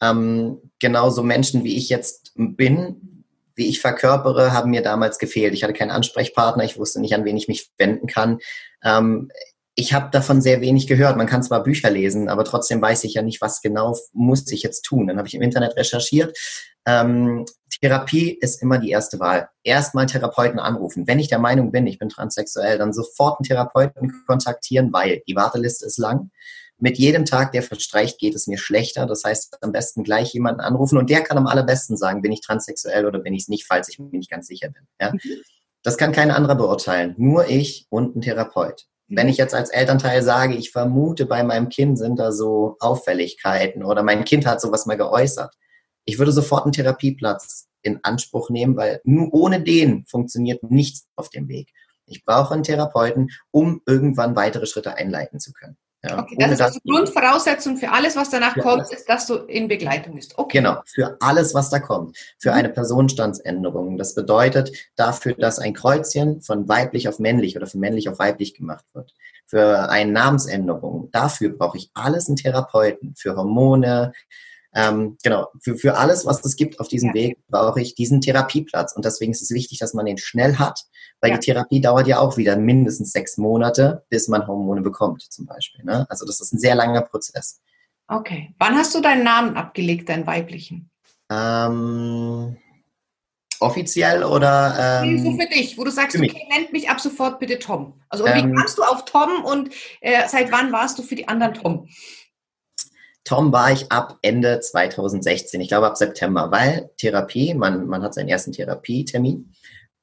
Ähm, genauso Menschen, wie ich jetzt bin, wie ich verkörpere, haben mir damals gefehlt. Ich hatte keinen Ansprechpartner, ich wusste nicht, an wen ich mich wenden kann. Ähm, ich habe davon sehr wenig gehört. Man kann zwar Bücher lesen, aber trotzdem weiß ich ja nicht, was genau muss ich jetzt tun. Dann habe ich im Internet recherchiert. Ähm, Therapie ist immer die erste Wahl. Erstmal Therapeuten anrufen. Wenn ich der Meinung bin, ich bin transsexuell, dann sofort einen Therapeuten kontaktieren, weil die Warteliste ist lang. Mit jedem Tag, der verstreicht, geht es mir schlechter. Das heißt, am besten gleich jemanden anrufen und der kann am allerbesten sagen, bin ich transsexuell oder bin ich es nicht, falls ich mir nicht ganz sicher bin. Ja? Mhm. Das kann kein anderer beurteilen. Nur ich und ein Therapeut. Wenn ich jetzt als Elternteil sage, ich vermute, bei meinem Kind sind da so Auffälligkeiten oder mein Kind hat sowas mal geäußert, ich würde sofort einen Therapieplatz in Anspruch nehmen, weil nur ohne den funktioniert nichts auf dem Weg. Ich brauche einen Therapeuten, um irgendwann weitere Schritte einleiten zu können. Ja, okay, das ist also Grundvoraussetzung für alles, was danach kommt, alles. ist, dass du in Begleitung bist. Okay. Genau, für alles, was da kommt. Für mhm. eine Personenstandsänderung. Das bedeutet dafür, dass ein Kreuzchen von weiblich auf männlich oder von männlich auf weiblich gemacht wird. Für eine Namensänderung. Dafür brauche ich alles einen Therapeuten. Für Hormone, ähm, genau, für, für alles, was es gibt auf diesem ja. Weg, brauche ich diesen Therapieplatz. Und deswegen ist es wichtig, dass man den schnell hat, weil ja. die Therapie dauert ja auch wieder mindestens sechs Monate, bis man Hormone bekommt, zum Beispiel. Ne? Also das ist ein sehr langer Prozess. Okay. Wann hast du deinen Namen abgelegt, deinen weiblichen? Ähm, offiziell oder? Ähm, so für dich, wo du sagst, okay, nennt mich ab sofort bitte Tom. Also und wie ähm, kamst du auf Tom und äh, seit wann warst du für die anderen Tom? Tom war ich ab Ende 2016, ich glaube ab September, weil Therapie, man, man hat seinen ersten Therapietermin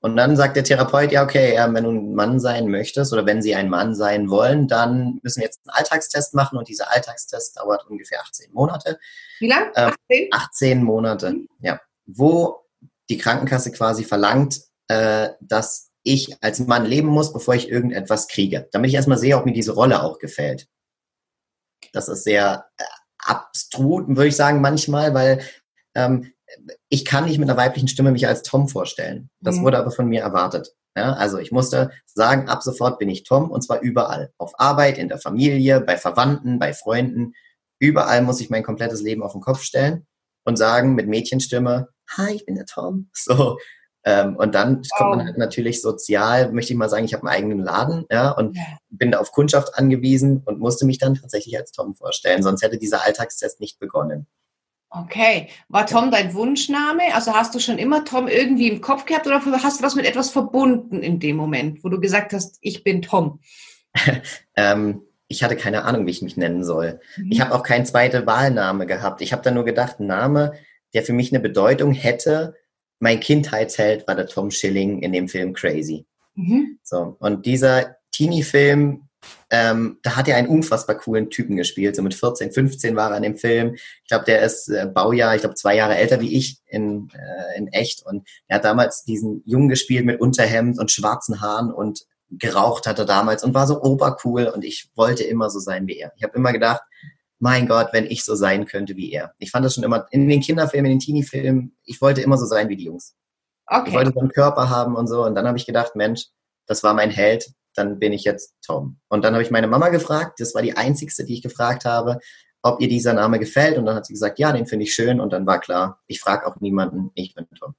Und dann sagt der Therapeut, ja, okay, äh, wenn du ein Mann sein möchtest oder wenn sie ein Mann sein wollen, dann müssen wir jetzt einen Alltagstest machen und dieser Alltagstest dauert ungefähr 18 Monate. Wie lang? 18? Äh, 18 Monate, mhm. ja. Wo die Krankenkasse quasi verlangt, äh, dass ich als Mann leben muss, bevor ich irgendetwas kriege. Damit ich erstmal sehe, ob mir diese Rolle auch gefällt. Das ist sehr äh, abstrut, würde ich sagen, manchmal, weil ähm, ich kann nicht mit einer weiblichen Stimme mich als Tom vorstellen. Das mhm. wurde aber von mir erwartet. Ja, also ich musste sagen, ab sofort bin ich Tom und zwar überall. Auf Arbeit, in der Familie, bei Verwandten, bei Freunden. Überall muss ich mein komplettes Leben auf den Kopf stellen und sagen mit Mädchenstimme, hi, ich bin der Tom. So. Ähm, und dann kommt man halt natürlich sozial, möchte ich mal sagen, ich habe einen eigenen Laden, ja, und ja. bin auf Kundschaft angewiesen und musste mich dann tatsächlich als Tom vorstellen, sonst hätte dieser Alltagstest nicht begonnen. Okay. War Tom dein Wunschname? Also hast du schon immer Tom irgendwie im Kopf gehabt oder hast du was mit etwas verbunden in dem Moment, wo du gesagt hast, ich bin Tom? ähm, ich hatte keine Ahnung, wie ich mich nennen soll. Mhm. Ich habe auch keinen zweiten Wahlname gehabt. Ich habe dann nur gedacht, ein Name, der für mich eine Bedeutung hätte. Mein Kindheitsheld war der Tom Schilling in dem Film Crazy. Mhm. So. Und dieser Teenie-Film ähm, da hat er einen unfassbar coolen Typen gespielt. So mit 14, 15 war er in dem Film. Ich glaube, der ist äh, Baujahr, ich glaube, zwei Jahre älter wie ich in, äh, in echt. Und er hat damals diesen Jungen gespielt mit Unterhemd und schwarzen Haaren und geraucht hat er damals und war so obercool. Und ich wollte immer so sein wie er. Ich habe immer gedacht, mein Gott, wenn ich so sein könnte wie er. Ich fand das schon immer in den Kinderfilmen, in den Teenie-Filmen, ich wollte immer so sein wie die Jungs. Okay. Ich wollte so einen Körper haben und so. Und dann habe ich gedacht, Mensch, das war mein Held dann bin ich jetzt Tom. Und dann habe ich meine Mama gefragt, das war die einzigste, die ich gefragt habe, ob ihr dieser Name gefällt. Und dann hat sie gesagt, ja, den finde ich schön. Und dann war klar, ich frage auch niemanden, ich bin Tom.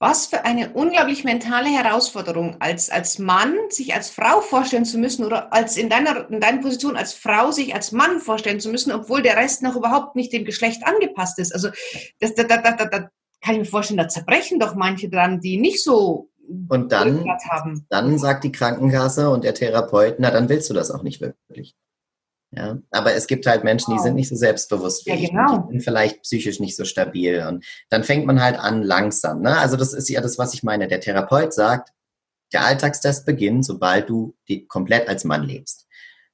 Was für eine unglaublich mentale Herausforderung, als, als Mann sich als Frau vorstellen zu müssen oder als in deiner, in deiner Position als Frau sich als Mann vorstellen zu müssen, obwohl der Rest noch überhaupt nicht dem Geschlecht angepasst ist. Also das, da, da, da, da kann ich mir vorstellen, da zerbrechen doch manche dran, die nicht so und dann, dann sagt die Krankenkasse und der Therapeut, na, dann willst du das auch nicht wirklich. Ja, aber es gibt halt Menschen, die sind nicht so selbstbewusst wie ja, genau. die sind vielleicht psychisch nicht so stabil. Und dann fängt man halt an langsam. Ne? Also das ist ja das, was ich meine. Der Therapeut sagt, der Alltagstest beginnt, sobald du die, komplett als Mann lebst.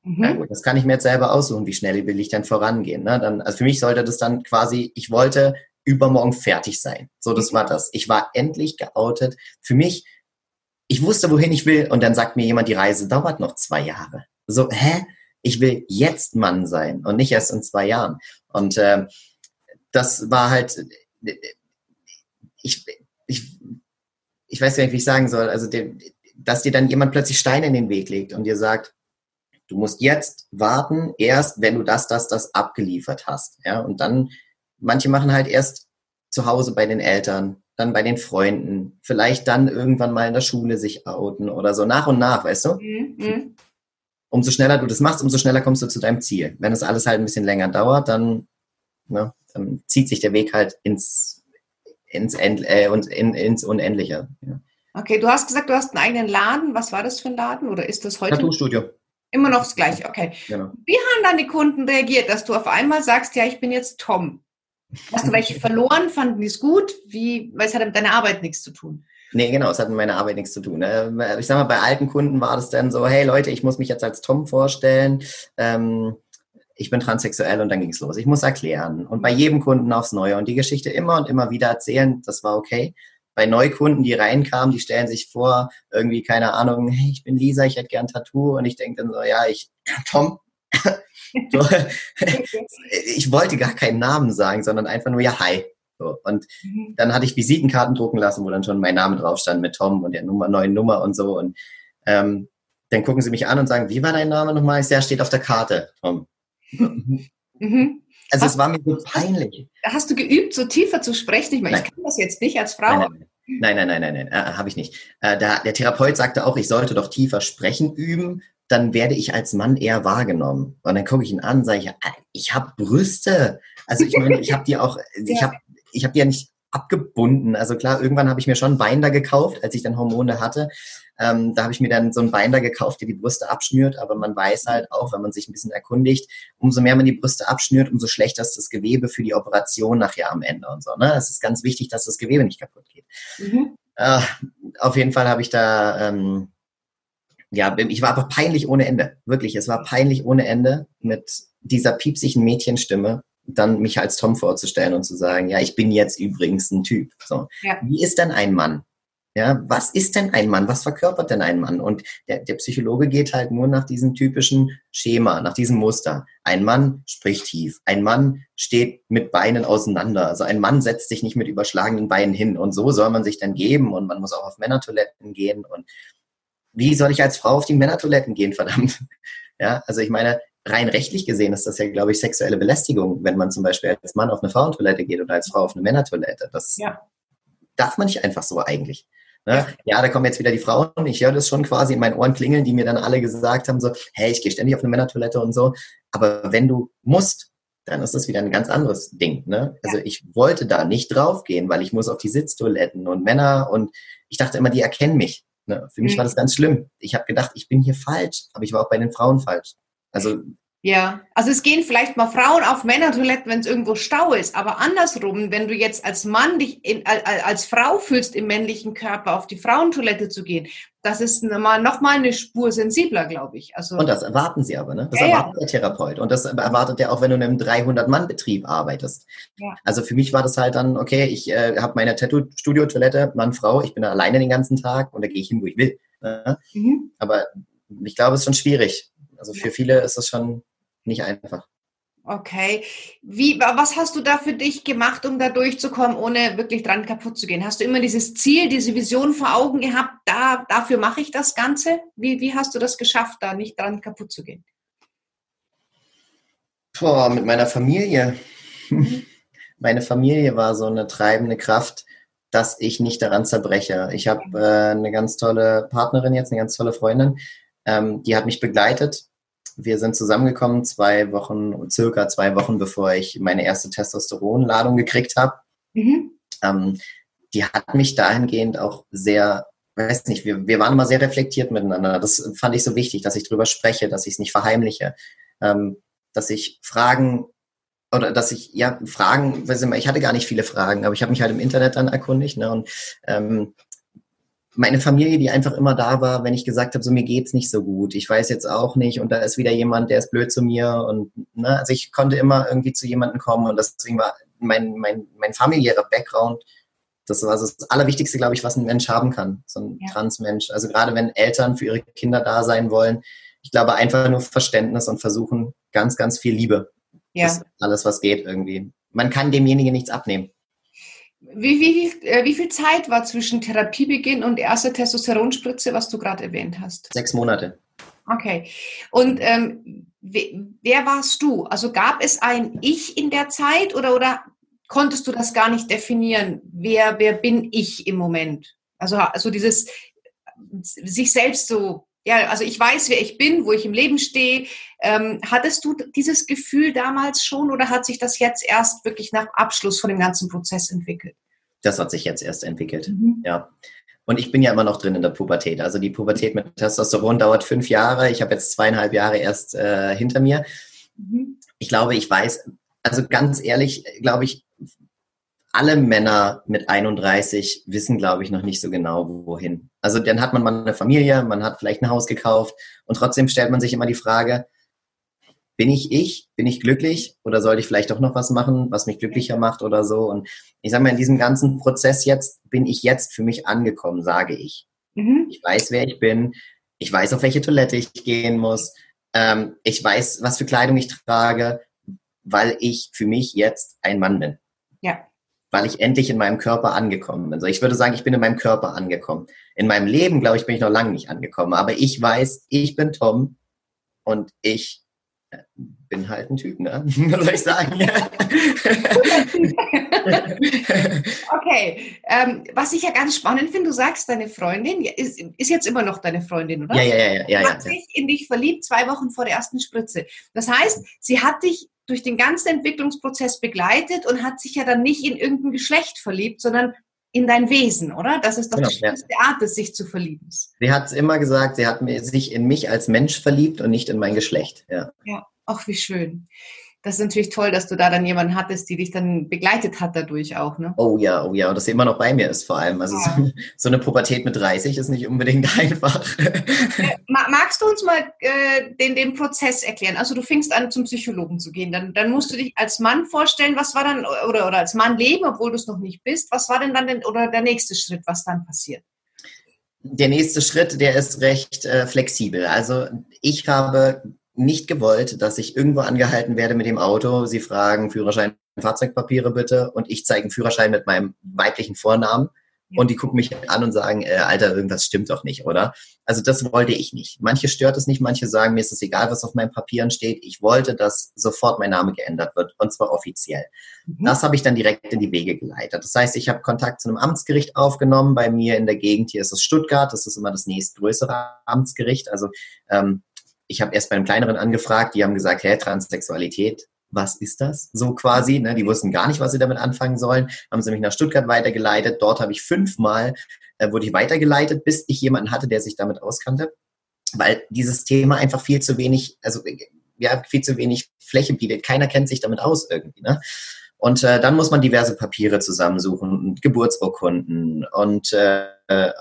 Mhm. Gut, das kann ich mir jetzt selber aussuchen, wie schnell will ich dann vorangehen. Ne? Dann, also für mich sollte das dann quasi, ich wollte übermorgen fertig sein. So, das war das. Ich war endlich geoutet. Für mich, ich wusste, wohin ich will. Und dann sagt mir jemand, die Reise dauert noch zwei Jahre. So, hä? Ich will jetzt Mann sein und nicht erst in zwei Jahren. Und äh, das war halt, ich, ich, ich weiß gar nicht, wie ich sagen soll. Also, der, dass dir dann jemand plötzlich Steine in den Weg legt und dir sagt, du musst jetzt warten, erst wenn du das, das, das abgeliefert hast. Ja, und dann manche machen halt erst zu Hause bei den Eltern, dann bei den Freunden, vielleicht dann irgendwann mal in der Schule sich outen oder so, nach und nach, weißt du? Mhm. Umso schneller du das machst, umso schneller kommst du zu deinem Ziel. Wenn es alles halt ein bisschen länger dauert, dann, ne, dann zieht sich der Weg halt ins, ins, End, äh, und in, ins Unendliche. Ja. Okay, du hast gesagt, du hast einen eigenen Laden. Was war das für ein Laden oder ist das heute? Tattoo-Studio. Immer noch das gleiche, okay. Genau. Wie haben dann die Kunden reagiert, dass du auf einmal sagst, ja, ich bin jetzt Tom? Hast du welche verloren? Fanden die es gut? Wie, weil es hat mit deiner Arbeit nichts zu tun. Nee, genau, es hat mit meiner Arbeit nichts zu tun. Ne? Ich sag mal, bei alten Kunden war das dann so, hey Leute, ich muss mich jetzt als Tom vorstellen. Ähm, ich bin transsexuell und dann ging es los. Ich muss erklären. Und bei jedem Kunden aufs Neue und die Geschichte immer und immer wieder erzählen, das war okay. Bei Neukunden, die reinkamen, die stellen sich vor, irgendwie, keine Ahnung, hey, ich bin Lisa, ich hätte gern Tattoo. Und ich denke dann so, ja, ich, Tom, ich wollte gar keinen Namen sagen, sondern einfach nur ja, hi. So, und mhm. dann hatte ich Visitenkarten drucken lassen, wo dann schon mein Name drauf stand mit Tom und der Nummer, neuen Nummer und so. Und ähm, dann gucken sie mich an und sagen, wie war dein Name nochmal? Ich sage, steht auf der Karte, Tom. Mhm. Also hast, es war mir so peinlich. Hast du geübt, so tiefer zu sprechen? Ich meine, ich kann das jetzt nicht als Frau. Nein, nein, nein, nein, nein, nein, äh, habe ich nicht. Äh, der, der Therapeut sagte auch, ich sollte doch tiefer sprechen üben, dann werde ich als Mann eher wahrgenommen. Und dann gucke ich ihn an, sage ich, ich habe Brüste. Also ich meine, ich habe die auch, ich habe ich hab die ja nicht abgebunden. Also klar, irgendwann habe ich mir schon einen Binder gekauft, als ich dann Hormone hatte. Ähm, da habe ich mir dann so einen Binder gekauft, der die Brüste abschnürt. Aber man weiß halt auch, wenn man sich ein bisschen erkundigt, umso mehr man die Brüste abschnürt, umso schlechter ist das Gewebe für die Operation nachher am Ende und so. Ne? Es ist ganz wichtig, dass das Gewebe nicht kaputt geht. Mhm. Äh, auf jeden Fall habe ich da, ähm, ja, ich war aber peinlich ohne Ende. Wirklich, es war peinlich ohne Ende mit dieser piepsigen Mädchenstimme dann mich als Tom vorzustellen und zu sagen, ja, ich bin jetzt übrigens ein Typ. So. Ja. Wie ist denn ein Mann? Ja, was ist denn ein Mann? Was verkörpert denn ein Mann? Und der, der Psychologe geht halt nur nach diesem typischen Schema, nach diesem Muster. Ein Mann spricht tief. Ein Mann steht mit Beinen auseinander. Also ein Mann setzt sich nicht mit überschlagenen Beinen hin. Und so soll man sich dann geben. Und man muss auch auf Männertoiletten gehen. Und wie soll ich als Frau auf die Männertoiletten gehen, verdammt? Ja, also ich meine, rein rechtlich gesehen ist das ja, glaube ich, sexuelle Belästigung, wenn man zum Beispiel als Mann auf eine Frauentoilette geht oder als Frau auf eine Männertoilette. Das ja. darf man nicht einfach so eigentlich. Ne? Ja, da kommen jetzt wieder die Frauen. Ich höre das schon quasi in meinen Ohren klingeln, die mir dann alle gesagt haben, so, hey, ich gehe ständig auf eine Männertoilette und so. Aber wenn du musst, dann ist das wieder ein ganz anderes Ding. Ne? Also ich wollte da nicht draufgehen, weil ich muss auf die Sitztoiletten und Männer und ich dachte immer, die erkennen mich. Ne? Für mich mhm. war das ganz schlimm. Ich habe gedacht, ich bin hier falsch, aber ich war auch bei den Frauen falsch. Also ja, also es gehen vielleicht mal Frauen auf Männertoiletten, wenn es irgendwo Stau ist, aber andersrum, wenn du jetzt als Mann dich in, als Frau fühlst im männlichen Körper auf die Frauentoilette zu gehen, das ist nochmal noch mal eine Spur sensibler, glaube ich. Also und das erwarten sie aber, ne? Das ja, erwartet ja. der Therapeut und das erwartet er auch, wenn du in einem 300-Mann-Betrieb arbeitest. Ja. Also für mich war das halt dann, okay, ich äh, habe meine Tattoo-Studio-Toilette, Mann, Frau, ich bin da alleine den ganzen Tag und da gehe ich hin, wo ich will. Ne? Mhm. Aber ich glaube, es ist schon schwierig. Also für viele ist es schon nicht einfach. Okay. Wie, was hast du da für dich gemacht, um da durchzukommen, ohne wirklich dran kaputt zu gehen? Hast du immer dieses Ziel, diese Vision vor Augen gehabt, da, dafür mache ich das Ganze? Wie, wie hast du das geschafft, da nicht dran kaputt zu gehen? Boah, mit meiner Familie. Mhm. Meine Familie war so eine treibende Kraft, dass ich nicht daran zerbreche. Ich habe äh, eine ganz tolle Partnerin jetzt, eine ganz tolle Freundin, ähm, die hat mich begleitet wir sind zusammengekommen zwei Wochen, circa zwei Wochen, bevor ich meine erste Testosteronladung gekriegt habe. Mhm. Ähm, die hat mich dahingehend auch sehr, weiß nicht, wir, wir waren immer sehr reflektiert miteinander. Das fand ich so wichtig, dass ich drüber spreche, dass ich es nicht verheimliche, ähm, dass ich Fragen oder dass ich, ja, Fragen, ich hatte gar nicht viele Fragen, aber ich habe mich halt im Internet dann erkundigt ne, und ähm, meine Familie, die einfach immer da war, wenn ich gesagt habe, so mir geht's nicht so gut, ich weiß jetzt auch nicht und da ist wieder jemand, der ist blöd zu mir und ne, also ich konnte immer irgendwie zu jemandem kommen und deswegen war mein mein mein familiärer Background das war also das Allerwichtigste, glaube ich, was ein Mensch haben kann, so ein ja. Transmensch. Also gerade wenn Eltern für ihre Kinder da sein wollen, ich glaube einfach nur Verständnis und versuchen ganz, ganz viel Liebe. Ja. Das ist alles, was geht irgendwie. Man kann demjenigen nichts abnehmen. Wie, wie, äh, wie viel Zeit war zwischen Therapiebeginn und erster Testosteronspritze, was du gerade erwähnt hast? Sechs Monate. Okay. Und ähm, wer warst du? Also gab es ein Ich in der Zeit oder, oder konntest du das gar nicht definieren? Wer, wer bin ich im Moment? Also, also dieses sich selbst so, ja, also ich weiß, wer ich bin, wo ich im Leben stehe. Ähm, hattest du dieses Gefühl damals schon oder hat sich das jetzt erst wirklich nach Abschluss von dem ganzen Prozess entwickelt? Das hat sich jetzt erst entwickelt, mhm. ja. Und ich bin ja immer noch drin in der Pubertät. Also die Pubertät mit Testosteron dauert fünf Jahre. Ich habe jetzt zweieinhalb Jahre erst äh, hinter mir. Mhm. Ich glaube, ich weiß, also ganz ehrlich, glaube ich, alle Männer mit 31 wissen, glaube ich, noch nicht so genau, wohin. Also dann hat man mal eine Familie, man hat vielleicht ein Haus gekauft und trotzdem stellt man sich immer die Frage, bin ich ich? Bin ich glücklich? Oder sollte ich vielleicht doch noch was machen, was mich glücklicher macht oder so? Und ich sage mal, in diesem ganzen Prozess jetzt bin ich jetzt für mich angekommen, sage ich. Mhm. Ich weiß, wer ich bin. Ich weiß, auf welche Toilette ich gehen muss. Ähm, ich weiß, was für Kleidung ich trage, weil ich für mich jetzt ein Mann bin. Ja. Weil ich endlich in meinem Körper angekommen bin. Also ich würde sagen, ich bin in meinem Körper angekommen. In meinem Leben, glaube ich, bin ich noch lange nicht angekommen. Aber ich weiß, ich bin Tom und ich bin halt ein Typ, ne? Was soll ich sagen? okay. Ähm, was ich ja ganz spannend finde, du sagst, deine Freundin ist, ist, jetzt immer noch deine Freundin, oder? Ja, ja, ja. ja, hat sich in dich verliebt zwei Wochen vor der ersten Spritze. Das heißt, sie hat dich durch den ganzen Entwicklungsprozess begleitet und hat sich ja dann nicht in irgendein Geschlecht verliebt, sondern in dein Wesen, oder? Das ist doch genau, die schönste ja. Art, sich zu verlieben. Sie hat immer gesagt, sie hat sich in mich als Mensch verliebt und nicht in mein Geschlecht. Ja. Ja, ach, wie schön. das ist natürlich toll, dass du da dann jemanden hattest, die dich dann begleitet hat dadurch auch, ne? Oh ja, oh ja, und dass sie immer noch bei mir ist vor allem. Also ja. so, so, eine Pubertät mit 30 ist nicht unbedingt einfach. Äh, magst du uns mal äh, den, den Prozess erklären? Also du fingst an, zum Psychologen zu gehen. Dann, dann musst du dich als Mann vorstellen, was war dann, oder, oder als Mann leben, obwohl du es noch nicht bist. Was war denn dann den, oder der nächste Schritt, was dann passiert? Der nächste Schritt, der ist recht äh, flexibel. Also ich habe nicht gewollt, dass ich irgendwo angehalten werde mit dem Auto. Sie fragen Führerschein, Fahrzeugpapiere bitte und ich zeige einen Führerschein mit meinem weiblichen Vornamen und die gucken mich an und sagen, äh, Alter, irgendwas stimmt doch nicht, oder? Also das wollte ich nicht. Manche stört es nicht, manche sagen, mir ist es egal, was auf meinen Papieren steht. Ich wollte, dass sofort mein Name geändert wird und zwar offiziell. Mhm. Das habe ich dann direkt in die Wege geleitet. Das heißt, ich habe Kontakt zu einem Amtsgericht aufgenommen. Bei mir in der Gegend hier ist es Stuttgart. Das ist immer das nächstgrößere Amtsgericht. Also ähm, ich habe erst bei einem kleineren angefragt, die haben gesagt, hä, Transsexualität, was ist das? So quasi, ne? die wussten gar nicht, was sie damit anfangen sollen, haben sie mich nach Stuttgart weitergeleitet. Dort habe ich fünfmal, äh, wurde ich weitergeleitet, bis ich jemanden hatte, der sich damit auskannte, weil dieses Thema einfach viel zu wenig, also ja, viel zu wenig Fläche bietet. Keiner kennt sich damit aus irgendwie. Ne? Und äh, dann muss man diverse Papiere zusammensuchen, Geburtsurkunden und äh, äh,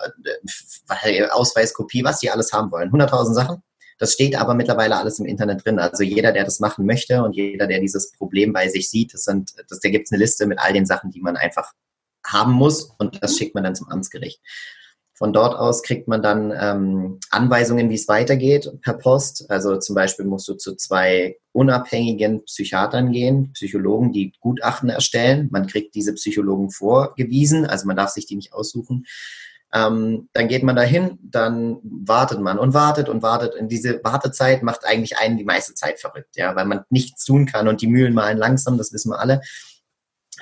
Ausweiskopie, was die alles haben wollen. 100.000 Sachen. Das steht aber mittlerweile alles im Internet drin. Also jeder, der das machen möchte und jeder, der dieses Problem bei sich sieht, das sind, das, da gibt es eine Liste mit all den Sachen, die man einfach haben muss und das schickt man dann zum Amtsgericht. Von dort aus kriegt man dann ähm, Anweisungen, wie es weitergeht per Post. Also zum Beispiel musst du zu zwei unabhängigen Psychiatern gehen, Psychologen, die Gutachten erstellen. Man kriegt diese Psychologen vorgewiesen, also man darf sich die nicht aussuchen. Ähm, dann geht man dahin, dann wartet man und wartet und wartet. Und diese Wartezeit macht eigentlich einen die meiste Zeit verrückt, ja, weil man nichts tun kann und die Mühlen malen langsam, das wissen wir alle.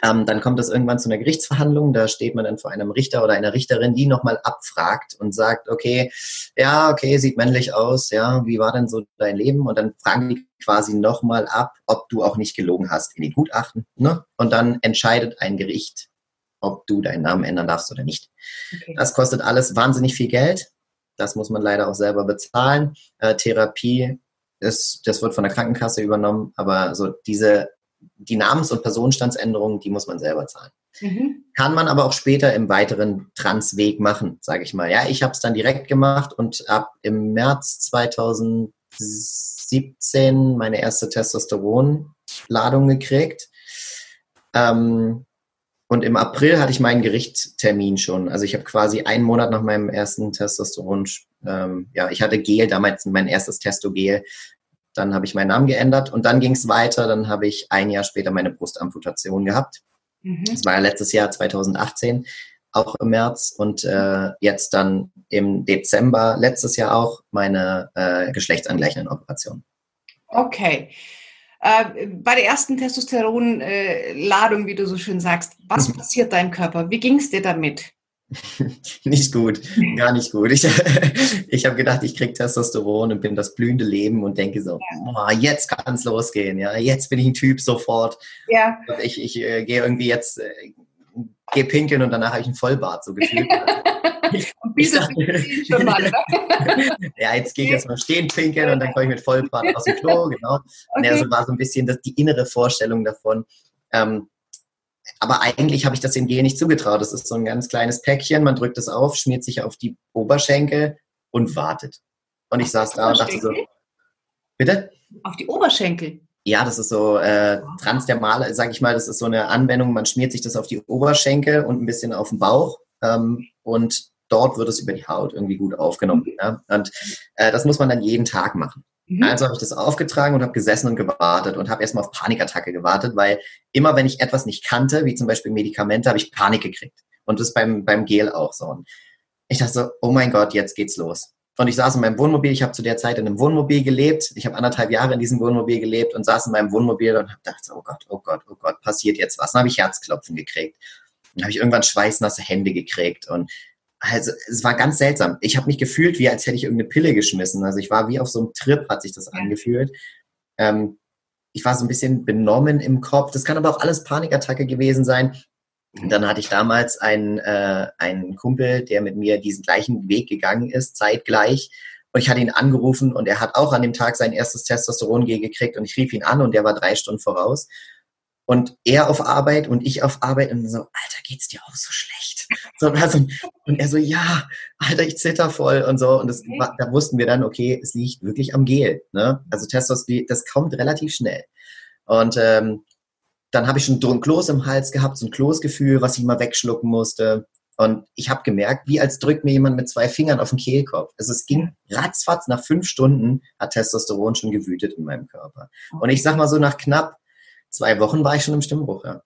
Ähm, dann kommt es irgendwann zu einer Gerichtsverhandlung, da steht man dann vor einem Richter oder einer Richterin, die nochmal abfragt und sagt, okay, ja, okay, sieht männlich aus, ja, wie war denn so dein Leben? Und dann fragen die quasi nochmal ab, ob du auch nicht gelogen hast in den Gutachten. Ne? Und dann entscheidet ein Gericht, ob du deinen Namen ändern darfst oder nicht. Okay. Das kostet alles wahnsinnig viel Geld. Das muss man leider auch selber bezahlen. Äh, Therapie ist, das wird von der Krankenkasse übernommen, aber so diese, die Namens- und Personenstandsänderungen, die muss man selber zahlen. Mhm. Kann man aber auch später im weiteren Transweg machen, sage ich mal. Ja, ich habe es dann direkt gemacht und ab im März 2017 meine erste Testosteronladung gekriegt. Ähm, und im April hatte ich meinen Gerichtstermin schon. Also ich habe quasi einen Monat nach meinem ersten Testosteron, ähm, ja, ich hatte Gel, damals mein erstes Testogel. Dann habe ich meinen Namen geändert und dann ging es weiter. Dann habe ich ein Jahr später meine Brustamputation gehabt. Mhm. Das war ja letztes Jahr 2018, auch im März. Und äh, jetzt dann im Dezember letztes Jahr auch meine äh, geschlechtsangleichenden Operation. Okay. Äh, bei der ersten Testosteronladung, wie du so schön sagst, was passiert deinem Körper? Wie ging es dir damit? nicht gut, gar nicht gut. Ich, ich habe gedacht, ich kriege Testosteron und bin das blühende Leben und denke so, oh, jetzt kann es losgehen, ja, jetzt bin ich ein Typ sofort. Ja. Ich, ich äh, gehe irgendwie jetzt, äh, gehe pinkeln und danach habe ich einen Vollbart, so gefühlt. Und Bizeps schon mal, oder? ja, jetzt gehe ich jetzt mal stehen pinkeln und dann komme ich mit Vollbart aus dem Klo, genau. Okay. Ja, so war so ein bisschen das, die innere Vorstellung davon. Ähm, aber eigentlich habe ich das dem Gel nicht zugetraut. Das ist so ein ganz kleines Päckchen, man drückt es auf, schmiert sich auf die Oberschenkel und wartet. Und ich saß da und dachte so, bitte? Auf die Oberschenkel? Ja, das ist so äh, transdermale, sage ich mal, das ist so eine Anwendung, man schmiert sich das auf die Oberschenkel und ein bisschen auf den Bauch ähm, und dort wird es über die Haut irgendwie gut aufgenommen. Ja? Und äh, das muss man dann jeden Tag machen. Mhm. Also habe ich das aufgetragen und habe gesessen und gewartet und habe erstmal auf Panikattacke gewartet, weil immer wenn ich etwas nicht kannte, wie zum Beispiel Medikamente, habe ich Panik gekriegt. Und das beim, beim Gel auch so. Und ich dachte so, oh mein Gott, jetzt geht's los. Und ich saß in meinem Wohnmobil, ich habe zu der Zeit in einem Wohnmobil gelebt. Ich habe anderthalb Jahre in diesem Wohnmobil gelebt und saß in meinem Wohnmobil und habe gedacht, oh Gott, oh Gott, oh Gott, passiert jetzt was. Dann habe ich Herzklopfen gekriegt. Dann habe ich irgendwann schweißnasse Hände gekriegt und also es war ganz seltsam. Ich habe mich gefühlt, wie als hätte ich irgendeine Pille geschmissen. Also ich war wie auf so einem Trip, hat sich das angefühlt. Ähm, ich war so ein bisschen benommen im Kopf. Das kann aber auch alles Panikattacke gewesen sein. Und dann hatte ich damals einen, äh, einen Kumpel, der mit mir diesen gleichen Weg gegangen ist, zeitgleich. Und ich hatte ihn angerufen und er hat auch an dem Tag sein erstes Testosteron-G gekriegt und ich rief ihn an und der war drei Stunden voraus. Und er auf Arbeit und ich auf Arbeit und so, Alter, geht's dir auch so schlecht? So, also, und er so, ja, Alter, ich zitter voll und so. Und das, da wussten wir dann, okay, es liegt wirklich am Gel. Ne? Also Testosteron, das kommt relativ schnell. Und ähm, dann habe ich schon ein Kloß im Hals gehabt, so ein Kloßgefühl, was ich mal wegschlucken musste. Und ich habe gemerkt, wie als drückt mir jemand mit zwei Fingern auf den Kehlkopf. Also es ging ratzfatz, nach fünf Stunden hat Testosteron schon gewütet in meinem Körper. Und ich sag mal so, nach knapp zwei Wochen war ich schon im Stimmbruch, ja.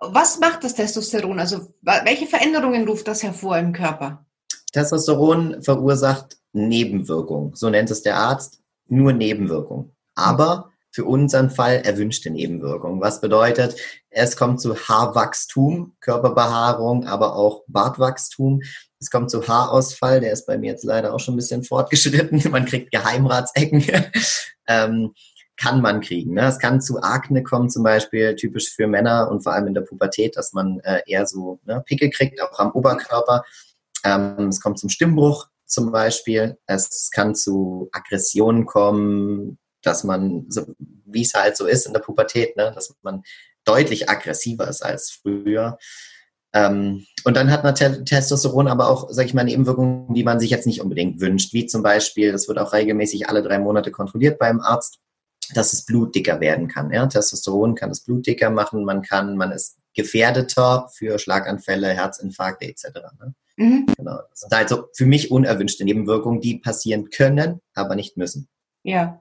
Was macht das Testosteron? Also welche Veränderungen ruft das hervor im Körper? Testosteron verursacht Nebenwirkungen, so nennt es der Arzt, nur Nebenwirkungen. Aber für unseren Fall erwünschte Nebenwirkungen. Was bedeutet, es kommt zu Haarwachstum, Körperbehaarung, aber auch Bartwachstum. Es kommt zu Haarausfall, der ist bei mir jetzt leider auch schon ein bisschen fortgeschritten. Man kriegt Geheimratsecken. ähm, kann man kriegen. Ne? Es kann zu Akne kommen, zum Beispiel typisch für Männer und vor allem in der Pubertät, dass man äh, eher so ne, Pickel kriegt, auch am Oberkörper. Ähm, es kommt zum Stimmbruch zum Beispiel. Es kann zu Aggressionen kommen, dass man, so, wie es halt so ist in der Pubertät, ne, dass man deutlich aggressiver ist als früher. Ähm, und dann hat man Testosteron aber auch, sag ich mal, Nebenwirkungen, die man sich jetzt nicht unbedingt wünscht, wie zum Beispiel, das wird auch regelmäßig alle drei Monate kontrolliert beim Arzt, dass es Blut dicker werden kann. Ja? Testosteron kann das Blut dicker machen, man kann, man ist gefährdeter für Schlaganfälle, Herzinfarkte etc. Ne? Mhm. Genau. Das sind also für mich unerwünschte Nebenwirkungen, die passieren können, aber nicht müssen. Ja,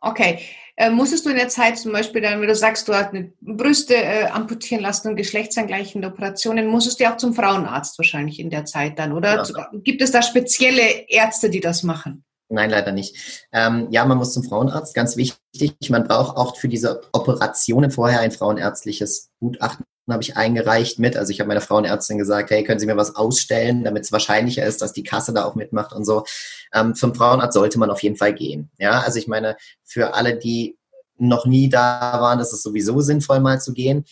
Okay. Äh, musstest du in der Zeit zum Beispiel dann, wenn du sagst, du hast eine Brüste äh, amputieren lassen und geschlechtsangleichende Operationen, musstest du auch zum Frauenarzt wahrscheinlich in der Zeit dann, oder? Ja. Gibt es da spezielle Ärzte, die das machen? Nein, leider nicht. Ähm, ja, man muss zum Frauenarzt, ganz wichtig. Man braucht auch für diese Operationen vorher ein frauenärztliches Gutachten habe ich eingereicht mit. Also ich habe meiner Frauenärztin gesagt, hey, können Sie mir was ausstellen, damit es wahrscheinlicher ist, dass die Kasse da auch mitmacht und so. Ähm, zum Frauenarzt sollte man auf jeden Fall gehen. Ja, also ich meine, für alle, die noch nie da waren, ist es sowieso sinnvoll, mal zu gehen.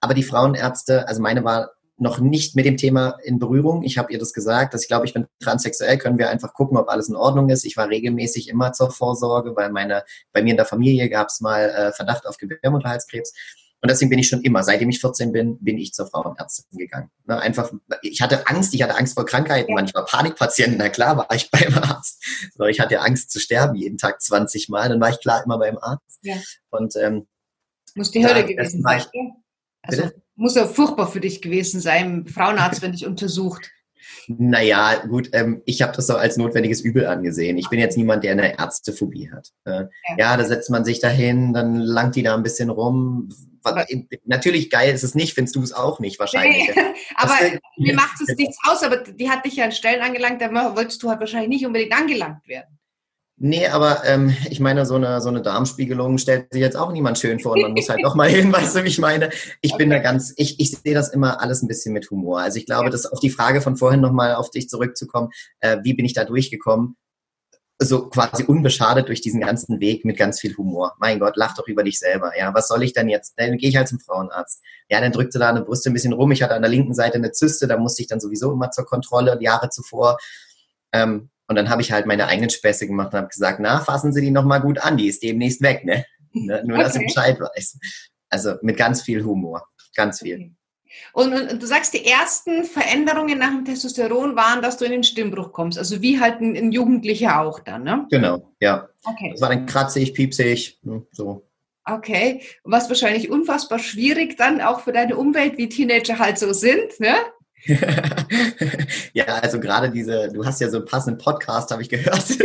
Aber die Frauenärzte, also meine war noch nicht mit dem Thema in Berührung. Ich habe ihr das gesagt, dass ich glaube, ich bin transsexuell, können wir einfach gucken, ob alles in Ordnung ist. Ich war regelmäßig immer zur Vorsorge, weil meine, bei mir in der Familie gab es mal äh, Verdacht auf Gebärmutterhalskrebs. Und deswegen bin ich schon immer, seitdem ich 14 bin, bin ich zur Frauenärztin gegangen. Ne, einfach, ich hatte Angst, ich hatte Angst vor Krankheiten, ja. manchmal Panikpatienten, na klar war ich beim Arzt. So, ich hatte Angst zu sterben, jeden Tag 20 Mal, dann war ich klar immer beim Arzt. Ja. Und ähm, muss die Hölle gewesen sein. Also muss ja furchtbar für dich gewesen sein, Frauenarzt, wenn dich untersucht. Naja, gut, ähm, ich habe das so als notwendiges Übel angesehen. Ich bin jetzt niemand, der eine Ärztephobie hat. Äh, ja. ja, da setzt man sich dahin, dann langt die da ein bisschen rum. Natürlich geil ist es nicht, findest du es auch nicht wahrscheinlich. Nee, aber mir macht es nichts aus, aber die hat dich ja an Stellen angelangt, da wolltest du halt wahrscheinlich nicht unbedingt angelangt werden. Nee, aber ähm, ich meine, so eine, so eine Darmspiegelung stellt sich jetzt auch niemand schön vor und man muss halt doch mal hin, weißt du, wie ich meine? Ich okay. bin da ganz, ich, ich sehe das immer alles ein bisschen mit Humor. Also ich glaube, ja. dass auf die Frage von vorhin nochmal auf dich zurückzukommen, äh, wie bin ich da durchgekommen? So quasi unbeschadet durch diesen ganzen Weg mit ganz viel Humor. Mein Gott, lach doch über dich selber. Ja, was soll ich denn jetzt? Dann gehe ich halt zum Frauenarzt. Ja, dann drückte da eine Brüste ein bisschen rum. Ich hatte an der linken Seite eine Zyste, da musste ich dann sowieso immer zur Kontrolle, Jahre zuvor. Ähm, und dann habe ich halt meine eigenen Späße gemacht und habe gesagt, na, fassen Sie die nochmal gut an, die ist demnächst weg, ne? ne? Nur, okay. dass du Bescheid weißt. Also mit ganz viel Humor, ganz viel. Okay. Und, und, und, du sagst, die ersten Veränderungen nach dem Testosteron waren, dass du in den Stimmbruch kommst. Also wie halt ein, ein Jugendlicher auch dann, ne? Genau, ja. Okay. Das war dann kratzig, piepsig, hm, so. Okay, was wahrscheinlich unfassbar schwierig dann auch für deine Umwelt, wie Teenager halt so sind, ne? ja, also gerade diese, du hast ja so einen passenden Podcast, habe ich gehört.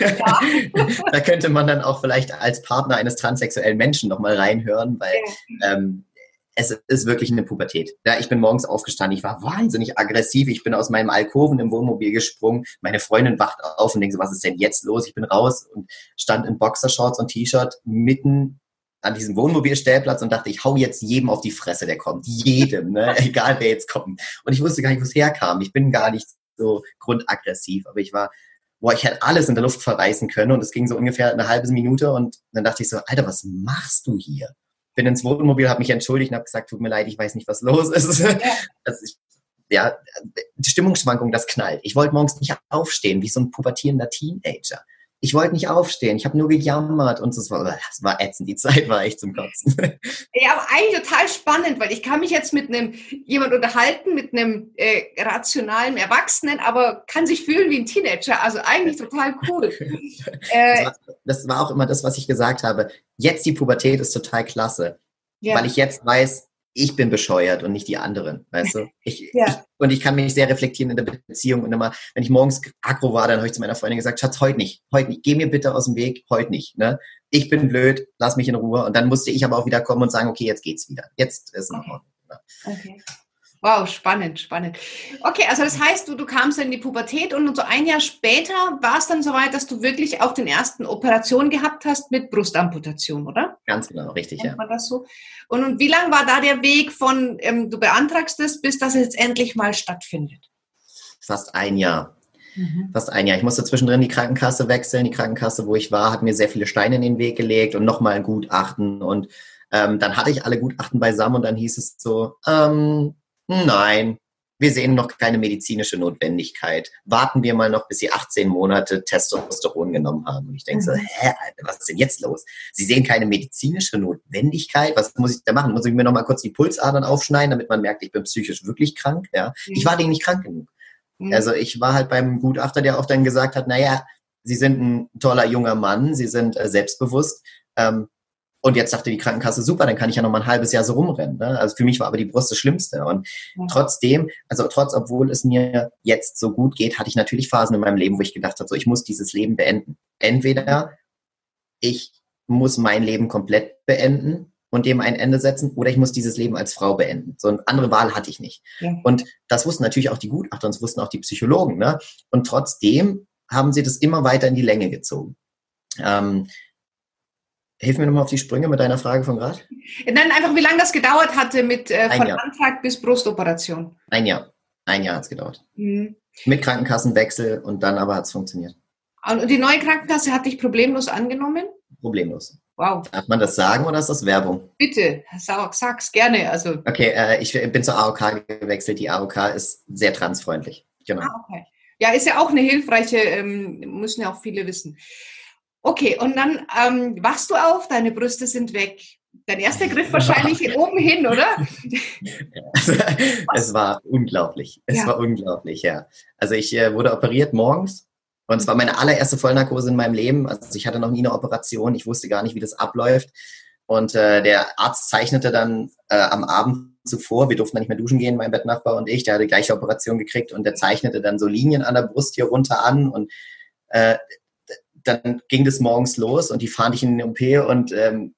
Ja. da könnte man dann auch vielleicht als Partner eines transsexuellen Menschen nochmal reinhören, weil ja. ähm, es ist wirklich eine Pubertät. Ja, ich bin morgens aufgestanden, ich war wahnsinnig aggressiv, ich bin aus meinem Alkoven im Wohnmobil gesprungen, meine Freundin wacht auf und denkt so, was ist denn jetzt los? Ich bin raus und stand in Boxershorts und T-Shirt mitten an diesem Wohnmobilstellplatz und dachte, ich hau jetzt jedem auf die Fresse, der kommt. Jedem, ne? egal wer jetzt kommt. Und ich wusste gar nicht, wo es herkam. Ich bin gar nicht so grundaggressiv, aber ich war, boah, ich hätte alles in der Luft verreißen können und es ging so ungefähr eine halbe Minute und dann dachte ich so, Alter, was machst du hier? Bin ins Wohnmobil, habe mich entschuldigt und habe gesagt, tut mir leid, ich weiß nicht, was los ist. Ja. Also ich ja, die Stimmungsschwankung, das knallt. Ich wollte morgens nicht aufstehen, wie so ein pubertierender Teenager ich wollte nicht aufstehen, ich habe nur gejammert und das war, das war ätzend, die Zeit war echt zum Kotzen. Ja, aber eigentlich total spannend, weil ich kann mich jetzt mit einem jemand unterhalten, mit einem äh, rationalen Erwachsenen, aber kann sich fühlen wie ein Teenager, also eigentlich total cool. äh, das, war, das war auch immer das, was ich gesagt habe. Jetzt die Pubertät ist total klasse, ja. weil ich jetzt weiß, ich bin bescheuert und nicht die anderen, weißt du? Ich, ja. ich, und ich kann mich sehr reflektieren in der Beziehung und immer, wenn ich morgens aggro war, dann habe ich zu meiner Freundin gesagt, Schatz, heute nicht, heute nicht, geh mir bitte aus dem Weg, heute nicht, ne? Ich bin blöd, lass mich in Ruhe. Und dann musste ich aber auch wieder kommen und sagen, okay, jetzt geht's wieder. Jetzt ist es in Ordnung. Ne? Okay. Wow, spannend, spannend. Okay, also das heißt, du, du kamst in die Pubertät und so ein Jahr später war es dann soweit, dass du wirklich auch den ersten Operation gehabt hast mit Brustamputation, oder? Ganz genau, richtig, ja. So? Und, und wie lang war da der Weg von, ähm, du beantragst es, bis das jetzt endlich mal stattfindet? Fast ein Jahr. Mhm. Fast ein Jahr. Ich musste zwischendrin die Krankenkasse wechseln. Die Krankenkasse, wo ich war, hat mir sehr viele Steine in den Weg gelegt und nochmal ein Gutachten. Und ähm, dann hatte ich alle Gutachten beisammen und dann hieß es so, ähm, nein, wir sehen noch keine medizinische Notwendigkeit. Warten wir mal noch, bis Sie 18 Monate Testosteron genommen haben. Und ich denke so, mhm. hä, Alter, was ist denn jetzt los? Sie sehen keine medizinische Notwendigkeit. Was muss ich da machen? Muss ich mir noch mal kurz die Pulsadern aufschneiden, damit man merkt, ich bin psychisch wirklich krank? Ja, mhm. ich war denen nicht krank genug. Mhm. Also ich war halt beim Gutachter, der auch dann gesagt hat, naja, Sie sind ein toller junger Mann, Sie sind äh, selbstbewusst. Ähm, und jetzt sagte die Krankenkasse, super, dann kann ich ja noch mal ein halbes Jahr so rumrennen. Ne? Also für mich war aber die Brust das Schlimmste. Und ja. trotzdem, also trotz, obwohl es mir jetzt so gut geht, hatte ich natürlich Phasen in meinem Leben, wo ich gedacht habe, so, ich muss dieses Leben beenden. Entweder ich muss mein Leben komplett beenden und dem ein Ende setzen, oder ich muss dieses Leben als Frau beenden. So eine andere Wahl hatte ich nicht. Ja. Und das wussten natürlich auch die Gutachter und das wussten auch die Psychologen. Ne? Und trotzdem haben sie das immer weiter in die Länge gezogen. Ähm, Hilf mir nochmal auf die Sprünge mit deiner Frage von gerade. Dann einfach, wie lange das gedauert hatte mit äh, von Antrag bis Brustoperation. Ein Jahr. Ein Jahr hat es gedauert. Mhm. Mit Krankenkassenwechsel und dann aber hat es funktioniert. Und die neue Krankenkasse hat dich problemlos angenommen? Problemlos. Wow. Darf man das sagen oder ist das Werbung? Bitte, sag, sag's gerne. Also. Okay, äh, ich bin zur AOK gewechselt. Die AOK ist sehr transfreundlich. Genau. Ah, okay. Ja, ist ja auch eine hilfreiche, ähm, müssen ja auch viele wissen. Okay, und dann ähm, wachst du auf, deine Brüste sind weg. Dein erster Griff wahrscheinlich oben hin, oder? es war unglaublich. Es ja. war unglaublich, ja. Also ich äh, wurde operiert morgens und es war meine allererste Vollnarkose in meinem Leben. Also ich hatte noch nie eine Operation. Ich wusste gar nicht, wie das abläuft. Und äh, der Arzt zeichnete dann äh, am Abend zuvor, wir durften dann nicht mehr duschen gehen, mein Bettnachbar und ich, der hatte die gleiche Operation gekriegt und der zeichnete dann so Linien an der Brust hier runter an und äh, dann ging das morgens los und die fahren dich in den OP und ähm,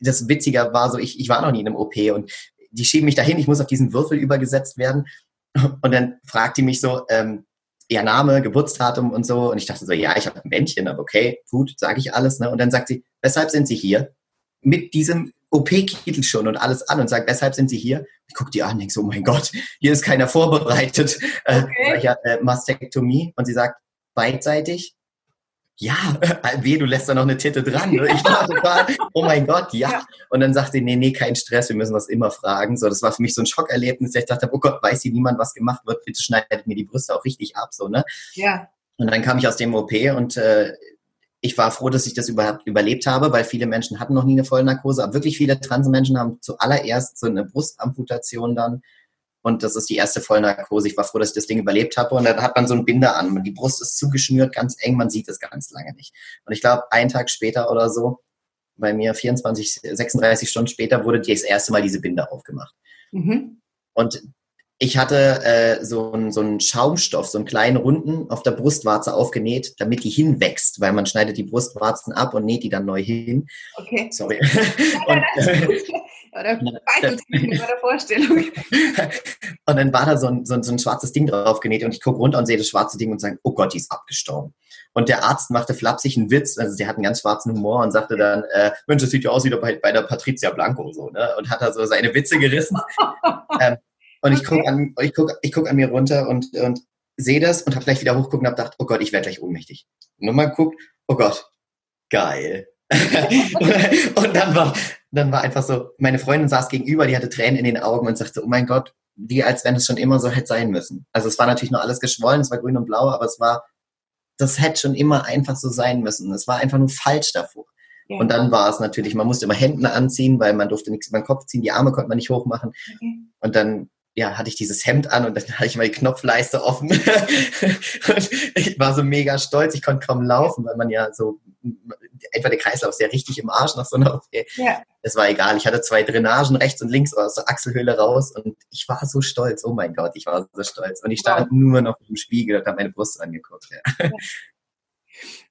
das Witzige war so, ich, ich war noch nie in einem OP und die schieben mich dahin, ich muss auf diesen Würfel übergesetzt werden und dann fragt die mich so, ähm, ihr Name, Geburtsdatum und so und ich dachte so, ja, ich habe ein Bändchen, aber okay, gut, sage ich alles. Ne? Und dann sagt sie, weshalb sind Sie hier? Mit diesem OP-Kittel schon und alles an und sagt, weshalb sind Sie hier? Ich gucke die an und denke so, oh mein Gott, hier ist keiner vorbereitet. Äh, okay. Äh, Mastektomie und sie sagt, beidseitig ja, weh, du lässt da noch eine Titte dran. Ne? Ich war total, oh mein Gott, ja. ja. Und dann sagte sie, nee, nee, kein Stress, wir müssen das immer fragen. So, das war für mich so ein Schockerlebnis. Ich dachte, oh Gott, weiß hier niemand, was gemacht wird, bitte schneidet mir die Brüste auch richtig ab, so, ne? Ja. Und dann kam ich aus dem OP und äh, ich war froh, dass ich das überhaupt überlebt habe, weil viele Menschen hatten noch nie eine Vollnarkose, aber wirklich viele Transmenschen haben zuallererst so eine Brustamputation dann und das ist die erste Vollnarkose. Ich war froh, dass ich das Ding überlebt habe. Und dann hat man so ein Binder an. Die Brust ist zugeschnürt, ganz eng. Man sieht es ganz lange nicht. Und ich glaube, einen Tag später oder so, bei mir 24, 36 Stunden später, wurde das erste Mal diese Binde aufgemacht. Mhm. Und ich hatte äh, so, einen, so einen Schaumstoff, so einen kleinen Runden auf der Brustwarze aufgenäht, damit die hinwächst, weil man schneidet die Brustwarzen ab und näht die dann neu hin. Okay. Sorry. und, äh, oder bei der Vorstellung. und dann war da so ein, so ein, so ein schwarzes Ding drauf genäht und ich gucke runter und sehe das schwarze Ding und sage, oh Gott, die ist abgestorben. Und der Arzt machte flapsig einen Witz, also der hat einen ganz schwarzen Humor und sagte dann, äh, Mensch, das sieht ja aus wie bei, bei der Patricia Blanco so, ne? Und hat da so seine Witze gerissen. ähm, und ich gucke an, ich guck, ich guck an mir runter und, und sehe das und habe gleich wieder hochgucken und habe gedacht, oh Gott, ich werde gleich ohnmächtig. Und nochmal guckt, oh Gott, geil. und dann war, dann war einfach so, meine Freundin saß gegenüber, die hatte Tränen in den Augen und sagte, oh mein Gott, wie als wenn es schon immer so hätte sein müssen. Also es war natürlich nur alles geschwollen, es war grün und blau, aber es war, das hätte schon immer einfach so sein müssen. Es war einfach nur falsch davor. Ja. Und dann war es natürlich, man musste immer Hemden anziehen, weil man durfte nichts über den Kopf ziehen, die Arme konnte man nicht hochmachen. Okay. Und dann ja, hatte ich dieses Hemd an und dann hatte ich die Knopfleiste offen. und ich war so mega stolz, ich konnte kaum laufen, weil man ja so, etwa der Kreislauf ist ja richtig im Arsch nach so einer OP. Ja. Es war egal, ich hatte zwei Drainagen rechts und links aus der Achselhöhle raus und ich war so stolz, oh mein Gott, ich war so stolz. Und ich stand wow. nur noch im Spiegel und habe meine Brust angeguckt. Ja.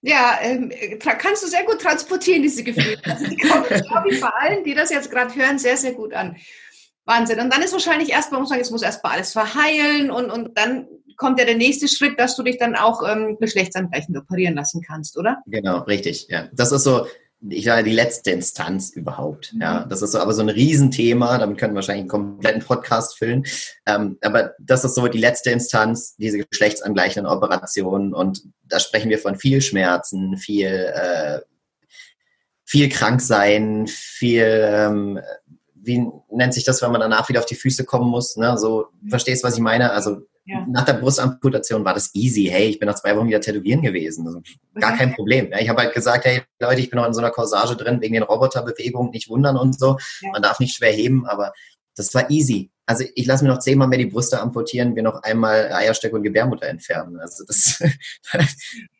Ja, ähm, kannst du sehr gut transportieren, diese Gefühle. Also die kommen, glaube ich, bei allen, die das jetzt gerade hören, sehr, sehr gut an. Wahnsinn. Und dann ist wahrscheinlich erstmal, muss sagen, es muss erstmal alles verheilen und, und dann kommt ja der nächste Schritt, dass du dich dann auch ähm, geschlechtsangleichend operieren lassen kannst, oder? Genau, richtig. Ja, das ist so, ich sage die letzte Instanz überhaupt. Mhm. Ja, das ist so, aber so ein Riesenthema. Damit können wir wahrscheinlich einen kompletten Podcast füllen. Ähm, aber das ist so die letzte Instanz, diese geschlechtsangleichenden Operationen. Und da sprechen wir von viel Schmerzen, viel, äh, viel krank sein, viel ähm, wie nennt sich das, wenn man danach wieder auf die Füße kommen muss? Ne? So, verstehst du, was ich meine? Also ja. nach der Brustamputation war das easy. Hey, ich bin nach zwei Wochen wieder tätowieren gewesen. Also, gar kein Problem. Ich habe halt gesagt, hey Leute, ich bin noch in so einer Corsage drin wegen den Roboterbewegungen, nicht wundern und so. Ja. Man darf nicht schwer heben, aber das war easy. Also ich lasse mir noch zehnmal mehr die Brüste amputieren, wir noch einmal Eierstöcke und Gebärmutter entfernen. Also das.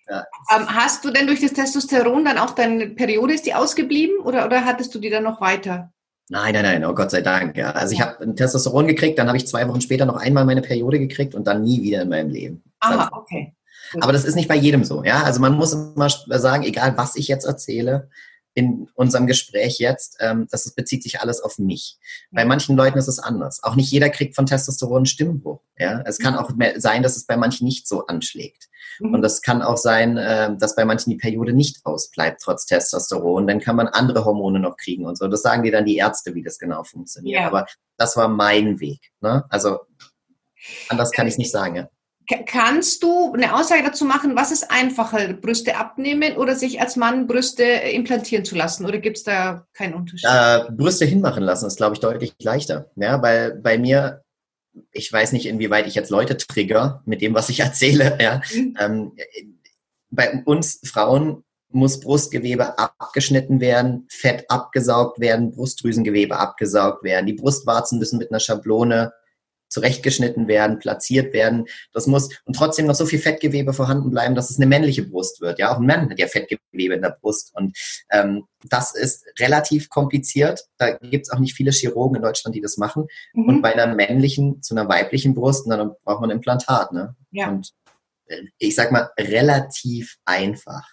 ja. ähm, hast du denn durch das Testosteron dann auch deine Periode ist die ausgeblieben oder oder hattest du die dann noch weiter? Nein, nein, nein, oh Gott sei Dank. Ja. Also ich habe ein Testosteron gekriegt, dann habe ich zwei Wochen später noch einmal meine Periode gekriegt und dann nie wieder in meinem Leben. Aha, okay. Aber das ist nicht bei jedem so. Ja, also man muss immer sagen, egal was ich jetzt erzähle, in unserem Gespräch jetzt, ähm, das bezieht sich alles auf mich. Bei manchen Leuten ist es anders. Auch nicht jeder kriegt von Testosteron einen Stimmbruch. Ja? Es kann mhm. auch sein, dass es bei manchen nicht so anschlägt. Mhm. Und es kann auch sein, äh, dass bei manchen die Periode nicht ausbleibt, trotz Testosteron. Dann kann man andere Hormone noch kriegen und so. Das sagen dir dann die Ärzte, wie das genau funktioniert. Ja. Aber das war mein Weg. Ne? Also anders kann ich es nicht sagen. Ja. Kannst du eine Aussage dazu machen, was ist einfacher, Brüste abnehmen oder sich als Mann Brüste implantieren zu lassen? Oder gibt es da keinen Unterschied? Äh, Brüste hinmachen lassen ist, glaube ich, deutlich leichter. Ja, weil bei mir, ich weiß nicht, inwieweit ich jetzt Leute trigger mit dem, was ich erzähle. Ja. Mhm. Ähm, bei uns Frauen muss Brustgewebe abgeschnitten werden, Fett abgesaugt werden, Brustdrüsengewebe abgesaugt werden. Die Brustwarzen müssen mit einer Schablone zurechtgeschnitten werden, platziert werden. Das muss und trotzdem noch so viel Fettgewebe vorhanden bleiben, dass es eine männliche Brust wird. Ja, auch ein Mann hat ja Fettgewebe in der Brust und ähm, das ist relativ kompliziert. Da gibt es auch nicht viele Chirurgen in Deutschland, die das machen. Mhm. Und bei einer männlichen zu einer weiblichen Brust, dann braucht man ein Implantat. Ne? Ja. Und äh, ich sag mal relativ einfach.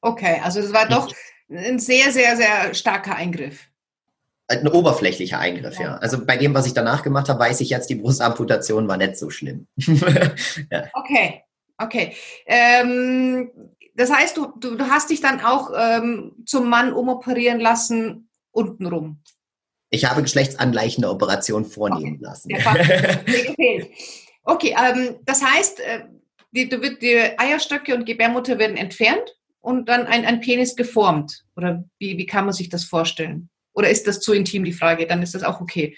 Okay, also das war doch ein sehr, sehr, sehr starker Eingriff ein oberflächlicher Eingriff, ja. ja. Also bei dem, was ich danach gemacht habe, weiß ich jetzt, die Brustamputation war nicht so schlimm. ja. Okay, okay. Ähm, das heißt, du, du, du, hast dich dann auch ähm, zum Mann umoperieren lassen, untenrum. Ich habe geschlechtsangleichende Operationen vornehmen okay. lassen. okay, ähm, das heißt, äh, die, die Eierstöcke und Gebärmutter werden entfernt und dann ein, ein Penis geformt. Oder wie, wie kann man sich das vorstellen? Oder ist das zu intim, die Frage? Dann ist das auch okay.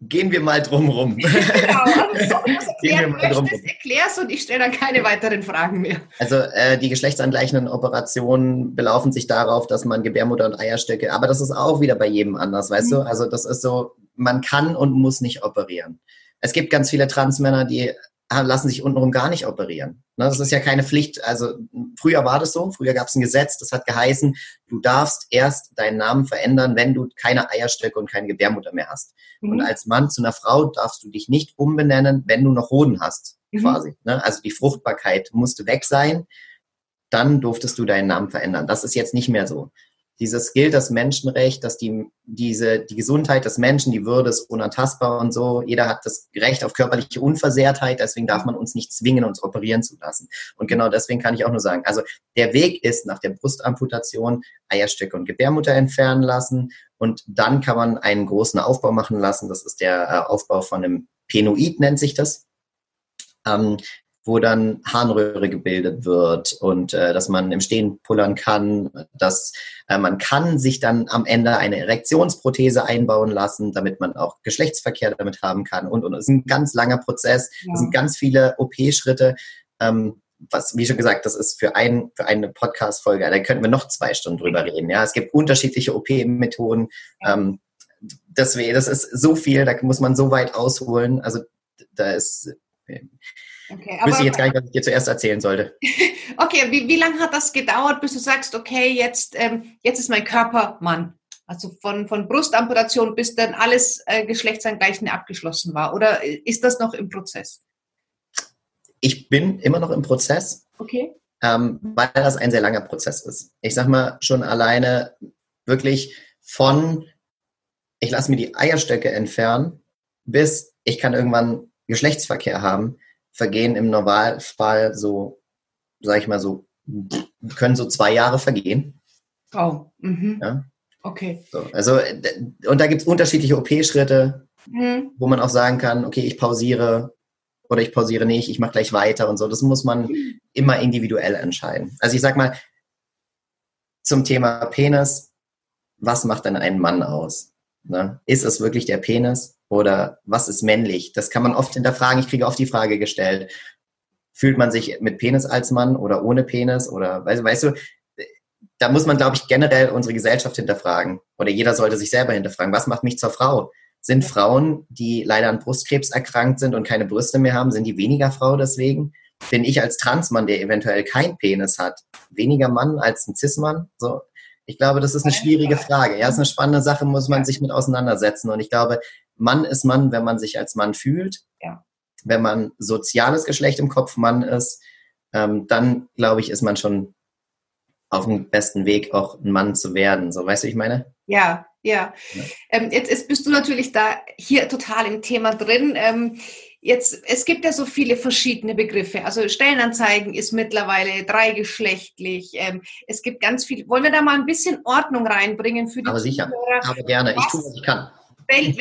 Gehen wir mal drum rum. Genau, also so, erklären möchtest, erklärst und ich stelle dann keine weiteren Fragen mehr. Also äh, die geschlechtsangleichenden Operationen belaufen sich darauf, dass man Gebärmutter und Eierstöcke, aber das ist auch wieder bei jedem anders, weißt mhm. du? Also das ist so, man kann und muss nicht operieren. Es gibt ganz viele Transmänner, die lassen sich untenrum gar nicht operieren. Ne, das ist ja keine Pflicht. Also früher war das so, früher gab es ein Gesetz, das hat geheißen, du darfst erst deinen Namen verändern, wenn du keine Eierstöcke und keine Gebärmutter mehr hast. Mhm. Und als Mann zu einer Frau darfst du dich nicht umbenennen, wenn du noch Hoden hast, mhm. quasi. Ne? Also die Fruchtbarkeit musste weg sein, dann durftest du deinen Namen verändern. Das ist jetzt nicht mehr so dieses gilt das Menschenrecht, dass die, diese, die Gesundheit des Menschen, die Würde ist unantastbar und so. Jeder hat das Recht auf körperliche Unversehrtheit, deswegen darf man uns nicht zwingen, uns operieren zu lassen. Und genau deswegen kann ich auch nur sagen, also der Weg ist nach der Brustamputation Eierstöcke und Gebärmutter entfernen lassen und dann kann man einen großen Aufbau machen lassen. Das ist der äh, Aufbau von einem Penoid, nennt sich das. Ähm, wo dann Harnröhre gebildet wird und äh, dass man im Stehen pullern kann, dass äh, man kann sich dann am Ende eine Erektionsprothese einbauen lassen, damit man auch Geschlechtsverkehr damit haben kann und und es ist ein ganz langer Prozess, ja. es sind ganz viele OP-Schritte. Ähm, was, wie schon gesagt, das ist für, ein, für eine Podcast-Folge, da könnten wir noch zwei Stunden drüber reden. Ja, es gibt unterschiedliche OP-Methoden. Ähm, deswegen, das ist so viel, da muss man so weit ausholen. Also da ist Okay, Wüsste ich jetzt gar nicht, was ich dir zuerst erzählen sollte. okay, wie, wie lange hat das gedauert, bis du sagst, okay, jetzt, ähm, jetzt ist mein Körper Mann? Also von, von Brustamputation bis dann alles äh, Geschlechtsangleichen abgeschlossen war? Oder ist das noch im Prozess? Ich bin immer noch im Prozess. Okay. Ähm, weil das ein sehr langer Prozess ist. Ich sag mal, schon alleine wirklich von, ich lasse mir die Eierstöcke entfernen, bis ich kann irgendwann Geschlechtsverkehr haben, vergehen im Normalfall so, sag ich mal so, können so zwei Jahre vergehen. Oh, mhm. ja. Okay. So, also, und da gibt es unterschiedliche OP-Schritte, mhm. wo man auch sagen kann, okay, ich pausiere oder ich pausiere nicht, ich mache gleich weiter und so. Das muss man immer individuell entscheiden. Also ich sag mal, zum Thema Penis, was macht denn einen Mann aus? Ne? Ist es wirklich der Penis oder was ist männlich? Das kann man oft hinterfragen. Ich kriege oft die Frage gestellt, fühlt man sich mit Penis als Mann oder ohne Penis oder weißt, weißt du, da muss man, glaube ich, generell unsere Gesellschaft hinterfragen oder jeder sollte sich selber hinterfragen, was macht mich zur Frau? Sind Frauen, die leider an Brustkrebs erkrankt sind und keine Brüste mehr haben, sind die weniger Frau deswegen? Bin ich als Transmann, der eventuell kein Penis hat, weniger Mann als ein Cis-Mann? So, ich glaube, das ist eine schwierige Frage. Ja, ist eine spannende Sache, muss man sich mit auseinandersetzen. Und ich glaube, Mann ist Mann, wenn man sich als Mann fühlt. Ja. Wenn man soziales Geschlecht im Kopf Mann ist, ähm, dann glaube ich, ist man schon auf dem besten Weg, auch ein Mann zu werden. So, weißt du, ich meine? Ja, ja. ja. Ähm, jetzt, jetzt, bist du natürlich da hier total im Thema drin. Ähm, Jetzt, es gibt ja so viele verschiedene Begriffe. Also Stellenanzeigen ist mittlerweile dreigeschlechtlich. Ähm, es gibt ganz viel. Wollen wir da mal ein bisschen Ordnung reinbringen für die Aber sicher, Zuhörer? aber gerne. Was, ich tue, was ich kann. Wel,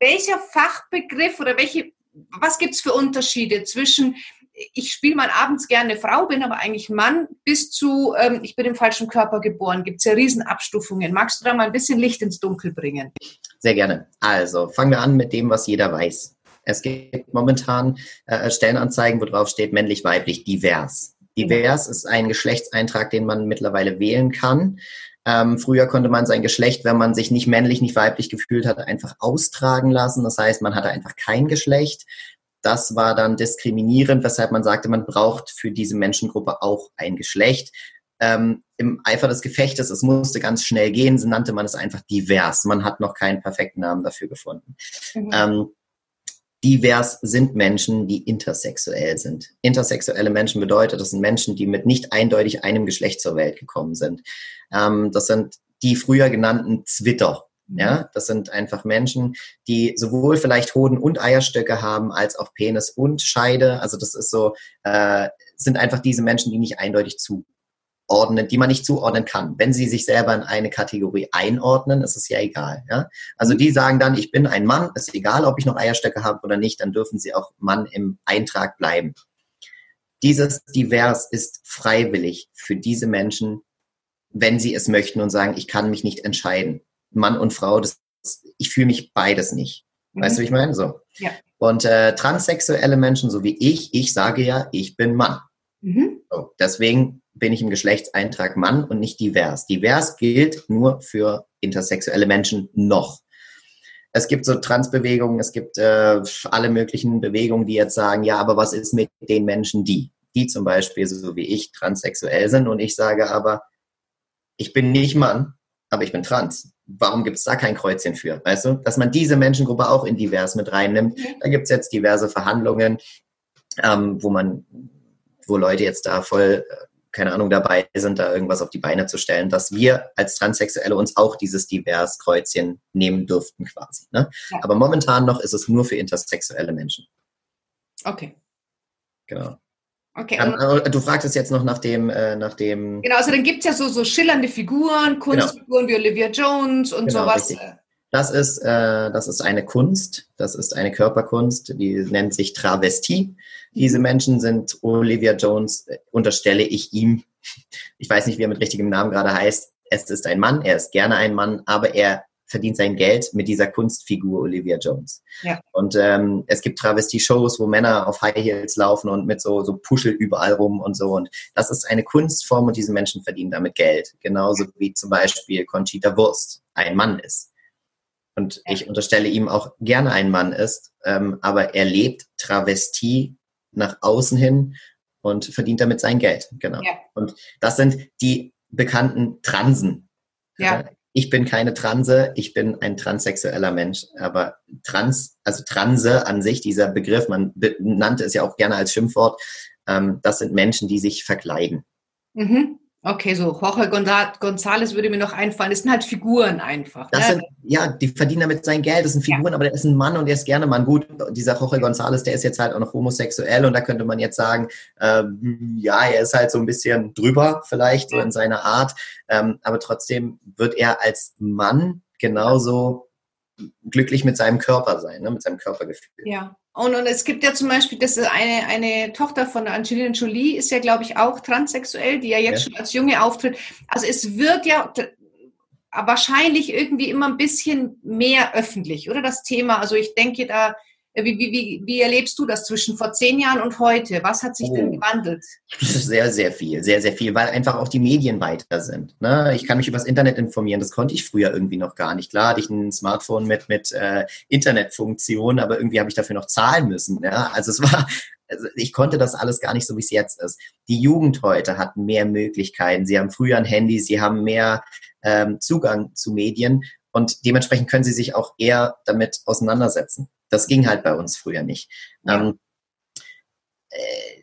welcher Fachbegriff oder welche, was gibt es für Unterschiede zwischen ich spiele mal abends gerne Frau, bin aber eigentlich Mann, bis zu ähm, ich bin im falschen Körper geboren. Gibt es ja Riesenabstufungen. Magst du da mal ein bisschen Licht ins Dunkel bringen? Sehr gerne. Also fangen wir an mit dem, was jeder weiß. Es gibt momentan äh, Stellenanzeigen, wo drauf steht männlich, weiblich, divers. Divers ist ein Geschlechtseintrag, den man mittlerweile wählen kann. Ähm, früher konnte man sein Geschlecht, wenn man sich nicht männlich, nicht weiblich gefühlt hat, einfach austragen lassen. Das heißt, man hatte einfach kein Geschlecht. Das war dann diskriminierend, weshalb man sagte, man braucht für diese Menschengruppe auch ein Geschlecht. Ähm, Im Eifer des Gefechtes, es musste ganz schnell gehen, so nannte man es einfach divers. Man hat noch keinen perfekten Namen dafür gefunden. Mhm. Ähm, divers sind Menschen, die intersexuell sind. Intersexuelle Menschen bedeutet, das sind Menschen, die mit nicht eindeutig einem Geschlecht zur Welt gekommen sind. Ähm, das sind die früher genannten Zwitter. Mhm. Ja, das sind einfach Menschen, die sowohl vielleicht Hoden und Eierstöcke haben, als auch Penis und Scheide. Also das ist so, äh, sind einfach diese Menschen, die nicht eindeutig zu ordnen, die man nicht zuordnen kann. Wenn sie sich selber in eine Kategorie einordnen, ist es ja egal. Ja? Also die sagen dann, ich bin ein Mann, ist egal, ob ich noch Eierstöcke habe oder nicht, dann dürfen sie auch Mann im Eintrag bleiben. Dieses Divers ist freiwillig für diese Menschen, wenn sie es möchten und sagen, ich kann mich nicht entscheiden. Mann und Frau, das, ich fühle mich beides nicht. Weißt mhm. du, wie ich meine? So. Ja. Und äh, transsexuelle Menschen, so wie ich, ich sage ja, ich bin Mann. Mhm. So, deswegen bin ich im Geschlechtseintrag Mann und nicht divers. Divers gilt nur für intersexuelle Menschen noch. Es gibt so Transbewegungen, es gibt äh, alle möglichen Bewegungen, die jetzt sagen, ja, aber was ist mit den Menschen, die? Die zum Beispiel, so wie ich, transsexuell sind und ich sage aber, ich bin nicht Mann, aber ich bin trans. Warum gibt es da kein Kreuzchen für? Weißt du, dass man diese Menschengruppe auch in divers mit reinnimmt. Da gibt es jetzt diverse Verhandlungen, ähm, wo man, wo Leute jetzt da voll keine Ahnung, dabei sind, da irgendwas auf die Beine zu stellen, dass wir als Transsexuelle uns auch dieses Divers-Kreuzchen nehmen dürften quasi. Ne? Ja. Aber momentan noch ist es nur für intersexuelle Menschen. Okay. Genau. Okay. Um, du fragtest jetzt noch nach dem, äh, nach dem. Genau, also dann gibt es ja so, so schillernde Figuren, Kunstfiguren genau. wie Olivia Jones und genau, sowas. Richtig. Das ist, äh, das ist eine Kunst, das ist eine Körperkunst, die nennt sich Travestie. Diese Menschen sind Olivia Jones, äh, unterstelle ich ihm. Ich weiß nicht, wie er mit richtigem Namen gerade heißt. Es ist ein Mann, er ist gerne ein Mann, aber er verdient sein Geld mit dieser Kunstfigur Olivia Jones. Ja. Und ähm, es gibt Travestie-Shows, wo Männer auf High Heels laufen und mit so, so Puschel überall rum und so. Und das ist eine Kunstform und diese Menschen verdienen damit Geld. Genauso wie zum Beispiel Conchita Wurst ein Mann ist. Und ja. ich unterstelle ihm auch gerne ein Mann ist, ähm, aber er lebt Travestie nach außen hin und verdient damit sein Geld. Genau. Ja. Und das sind die bekannten Transen. Ja ich bin keine Transe, ich bin ein transsexueller Mensch. Aber Trans, also Transe an sich, dieser Begriff, man nannte es ja auch gerne als Schimpfwort, ähm, das sind Menschen, die sich verkleiden. Mhm. Okay, so Jorge González würde mir noch einfallen. Das sind halt Figuren einfach. Das ne? sind, ja, die verdienen damit sein Geld. Das sind Figuren, ja. aber der ist ein Mann und der ist gerne Mann. Gut, dieser Jorge González, der ist jetzt halt auch noch homosexuell und da könnte man jetzt sagen, ähm, ja, er ist halt so ein bisschen drüber vielleicht so in seiner Art, ähm, aber trotzdem wird er als Mann genauso glücklich mit seinem Körper sein, ne, mit seinem Körpergefühl. Ja. Und, und es gibt ja zum Beispiel, das ist eine, eine Tochter von Angelina Jolie, ist ja, glaube ich, auch transsexuell, die ja jetzt ja. schon als Junge auftritt. Also es wird ja wahrscheinlich irgendwie immer ein bisschen mehr öffentlich, oder das Thema? Also ich denke da, wie, wie, wie, wie erlebst du das zwischen vor zehn Jahren und heute? Was hat sich oh. denn gewandelt? Sehr, sehr viel, sehr, sehr viel, weil einfach auch die Medien weiter sind. Ne? Ich kann mich über das Internet informieren, das konnte ich früher irgendwie noch gar nicht. Klar hatte ich ein Smartphone mit, mit äh, Internetfunktion, aber irgendwie habe ich dafür noch zahlen müssen. Ja? Also es war, also ich konnte das alles gar nicht so, wie es jetzt ist. Die Jugend heute hat mehr Möglichkeiten. Sie haben früher ein Handy, sie haben mehr ähm, Zugang zu Medien und dementsprechend können sie sich auch eher damit auseinandersetzen. Das ging halt bei uns früher nicht. Ähm, äh,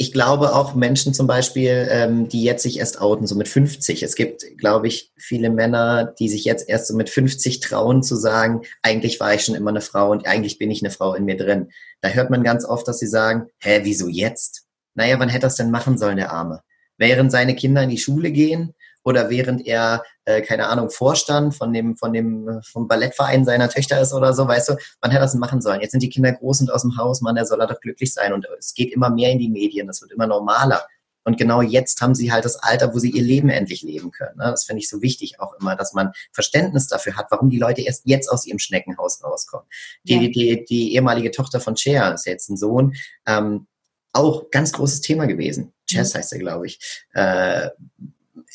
ich glaube auch Menschen zum Beispiel, ähm, die jetzt sich erst outen, so mit 50. Es gibt, glaube ich, viele Männer, die sich jetzt erst so mit 50 trauen zu sagen, eigentlich war ich schon immer eine Frau und eigentlich bin ich eine Frau in mir drin. Da hört man ganz oft, dass sie sagen, hä, wieso jetzt? Naja, wann hätte das denn machen sollen, der Arme? Während seine Kinder in die Schule gehen, oder während er, äh, keine Ahnung, Vorstand von dem, von dem, vom Ballettverein seiner Töchter ist oder so, weißt du, man hätte das machen sollen. Jetzt sind die Kinder groß und aus dem Haus, man, der soll doch glücklich sein und es geht immer mehr in die Medien, das wird immer normaler. Und genau jetzt haben sie halt das Alter, wo sie ihr Leben endlich leben können. Ne? Das finde ich so wichtig auch immer, dass man Verständnis dafür hat, warum die Leute erst jetzt aus ihrem Schneckenhaus rauskommen. Die, ja. die, die ehemalige Tochter von Cher, ist jetzt ein Sohn, ähm, auch ganz großes Thema gewesen. Chess mhm. heißt er, glaube ich. Äh,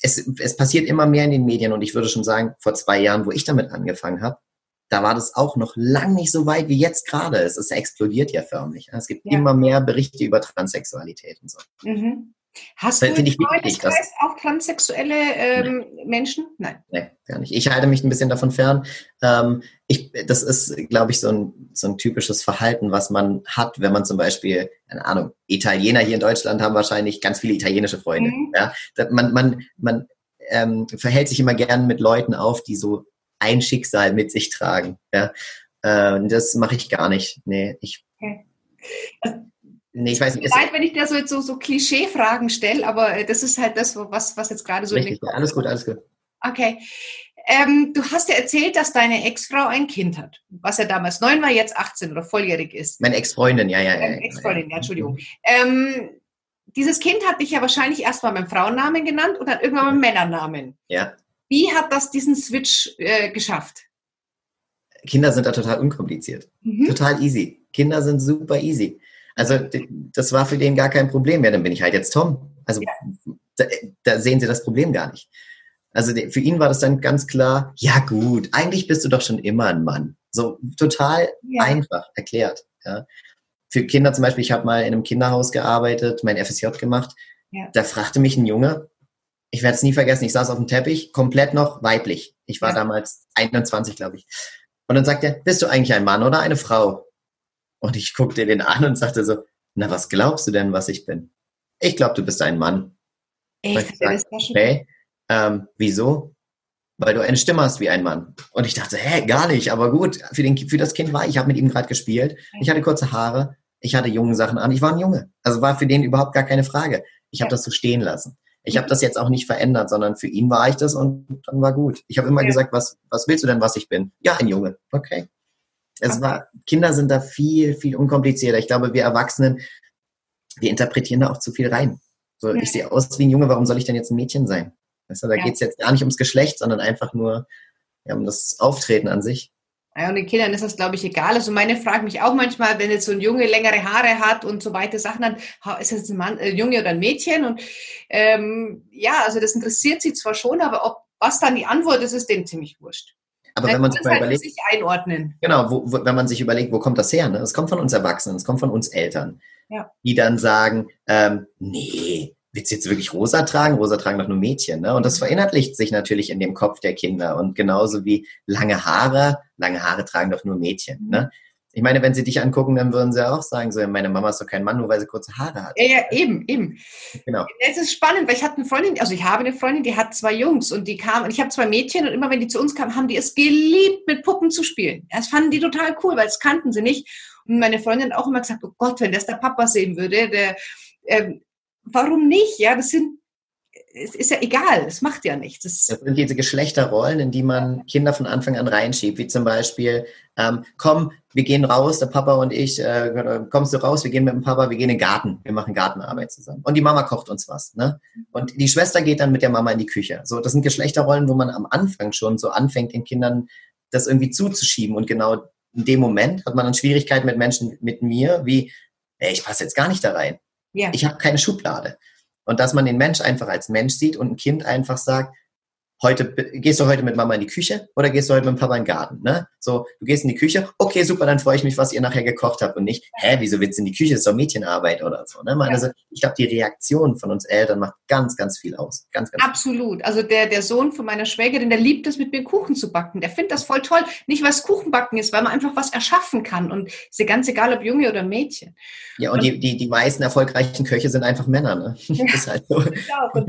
es, es passiert immer mehr in den Medien und ich würde schon sagen, vor zwei Jahren, wo ich damit angefangen habe, da war das auch noch lang nicht so weit wie jetzt gerade. Es ist explodiert ja förmlich. Es gibt ja. immer mehr Berichte über Transsexualität und so. Mhm. Hast du im Freundeskreis auch transsexuelle ähm, Menschen? Nein. Nein, gar nicht. Ich halte mich ein bisschen davon fern. Ähm, ich, das ist, glaube ich, so ein, so ein typisches Verhalten, was man hat, wenn man zum Beispiel, keine Ahnung, Italiener hier in Deutschland haben wahrscheinlich ganz viele italienische Freunde. Mhm. Ja? Man, man, man ähm, verhält sich immer gern mit Leuten auf, die so ein Schicksal mit sich tragen. Ja? Äh, das mache ich gar nicht. Nee, ich. Okay. Also, Nee, ich weiß nicht. Leid, wenn ich da so, so, so Klischee-Fragen stelle, aber äh, das ist halt das, was, was jetzt gerade so. Richtig, ja, alles gut, alles gut. Okay. Ähm, du hast ja erzählt, dass deine Ex-Frau ein Kind hat, was ja damals neun war, jetzt 18 oder volljährig ist. Meine Ex-Freundin, ja, ja, ja. Ex-Freundin, ja, Entschuldigung. Ähm, dieses Kind hat dich ja wahrscheinlich erstmal beim Frauennamen genannt und dann irgendwann beim Männernamen. Ja. Wie hat das diesen Switch äh, geschafft? Kinder sind da total unkompliziert. Mhm. Total easy. Kinder sind super easy. Also das war für den gar kein Problem mehr. Dann bin ich halt jetzt Tom. Also ja. da, da, sehen sie das Problem gar nicht. Also für ihn war das dann ganz klar, ja gut, eigentlich bist du doch schon immer ein Mann. So total ja. einfach erklärt. Ja. Für Kinder zum Beispiel, ich habe mal in einem Kinderhaus gearbeitet, mein FSJ gemacht. Ja. Da fragte mich ein Junge, ich werde es nie vergessen, ich saß auf dem Teppich, komplett noch weiblich. Ich war damals 21, glaube ich. Und dann sagt er, bist du eigentlich ein Mann oder eine Frau? Und ich guckte den an und sagte so, na, was glaubst du denn, was ich bin? Ich glaube, du bist ein Mann. Echt? Ich gesagt, hey, ähm, wieso? Weil du eine Stimme hast wie ein Mann. Und ich dachte, hä, gar nicht, aber gut, für, den, für das Kind war ich, habe mit ihm gerade gespielt. Ich hatte kurze Haare, ich hatte junge Sachen an, ich war ein Junge. Also war für den überhaupt gar keine Frage. Ich habe das so stehen lassen. Ich habe das jetzt auch nicht verändert, sondern für ihn war ich das und dann war gut. Ich habe immer ja. gesagt, was, was willst du denn, was ich bin? Ja, ein Junge. Okay. Es war, Kinder sind da viel, viel unkomplizierter. Ich glaube, wir Erwachsenen, wir interpretieren da auch zu viel rein. So, ja. ich sehe aus wie ein Junge, warum soll ich denn jetzt ein Mädchen sein? Du, da ja. geht es jetzt gar nicht ums Geschlecht, sondern einfach nur ja, um das Auftreten an sich. Ja, und den Kindern ist das, glaube ich, egal. Also meine fragt mich auch manchmal, wenn jetzt so ein Junge längere Haare hat und so weiter Sachen, dann ist es ein Mann, ein äh, Junge oder ein Mädchen? Und ähm, ja, also das interessiert sie zwar schon, aber ob was dann die Antwort ist, ist denen ziemlich wurscht. Aber wenn man sich mal halt überlegt, sich einordnen. Genau, wo, wo, wenn man sich überlegt, wo kommt das her? Ne? Es kommt von uns Erwachsenen, es kommt von uns Eltern, ja. die dann sagen, ähm, nee, willst du jetzt wirklich rosa tragen? Rosa tragen doch nur Mädchen. Ne? Und das verinnerlicht sich natürlich in dem Kopf der Kinder. Und genauso wie lange Haare, lange Haare tragen doch nur Mädchen. Ne? Ich meine, wenn sie dich angucken, dann würden sie auch sagen, so, meine Mama ist doch kein Mann, nur weil sie kurze Haare hat. Ja, ja eben, eben. Genau. Es ist spannend, weil ich hatte eine Freundin, also ich habe eine Freundin, die hat zwei Jungs und die kamen, und ich habe zwei Mädchen und immer wenn die zu uns kamen, haben die es geliebt, mit Puppen zu spielen. Das fanden die total cool, weil das kannten sie nicht. Und meine Freundin hat auch immer gesagt, oh Gott, wenn das der Papa sehen würde, der, ähm, warum nicht? Ja, das sind es ist ja egal, es macht ja nichts. Das, das sind diese Geschlechterrollen, in die man Kinder von Anfang an reinschiebt, wie zum Beispiel, ähm, komm, wir gehen raus, der Papa und ich, äh, kommst du raus, wir gehen mit dem Papa, wir gehen in den Garten, wir machen Gartenarbeit zusammen. Und die Mama kocht uns was. Ne? Und die Schwester geht dann mit der Mama in die Küche. So, das sind Geschlechterrollen, wo man am Anfang schon so anfängt, den Kindern das irgendwie zuzuschieben. Und genau in dem Moment hat man dann Schwierigkeiten mit Menschen, mit mir, wie, ey, ich passe jetzt gar nicht da rein. Ja. Ich habe keine Schublade. Und dass man den Mensch einfach als Mensch sieht und ein Kind einfach sagt, heute gehst du heute mit Mama in die Küche oder gehst du heute mit Papa in den Garten? Ne? So, du gehst in die Küche, okay, super, dann freue ich mich, was ihr nachher gekocht habt und nicht, hä, wieso willst du in die Küche? Das ist doch Mädchenarbeit oder so. Ne? Also ich glaube, die Reaktion von uns Eltern macht ganz, ganz viel aus. Ganz, ganz Absolut. Viel. Also der, der Sohn von meiner Schwägerin, der liebt es, mit mir Kuchen zu backen. Der findet das voll toll. Nicht, weil es Kuchenbacken ist, weil man einfach was erschaffen kann. Und ist ja ganz egal, ob Junge oder Mädchen. Ja, und, und die, die, die meisten erfolgreichen Köche sind einfach Männer. Ne? Ja, ist halt so. Genau.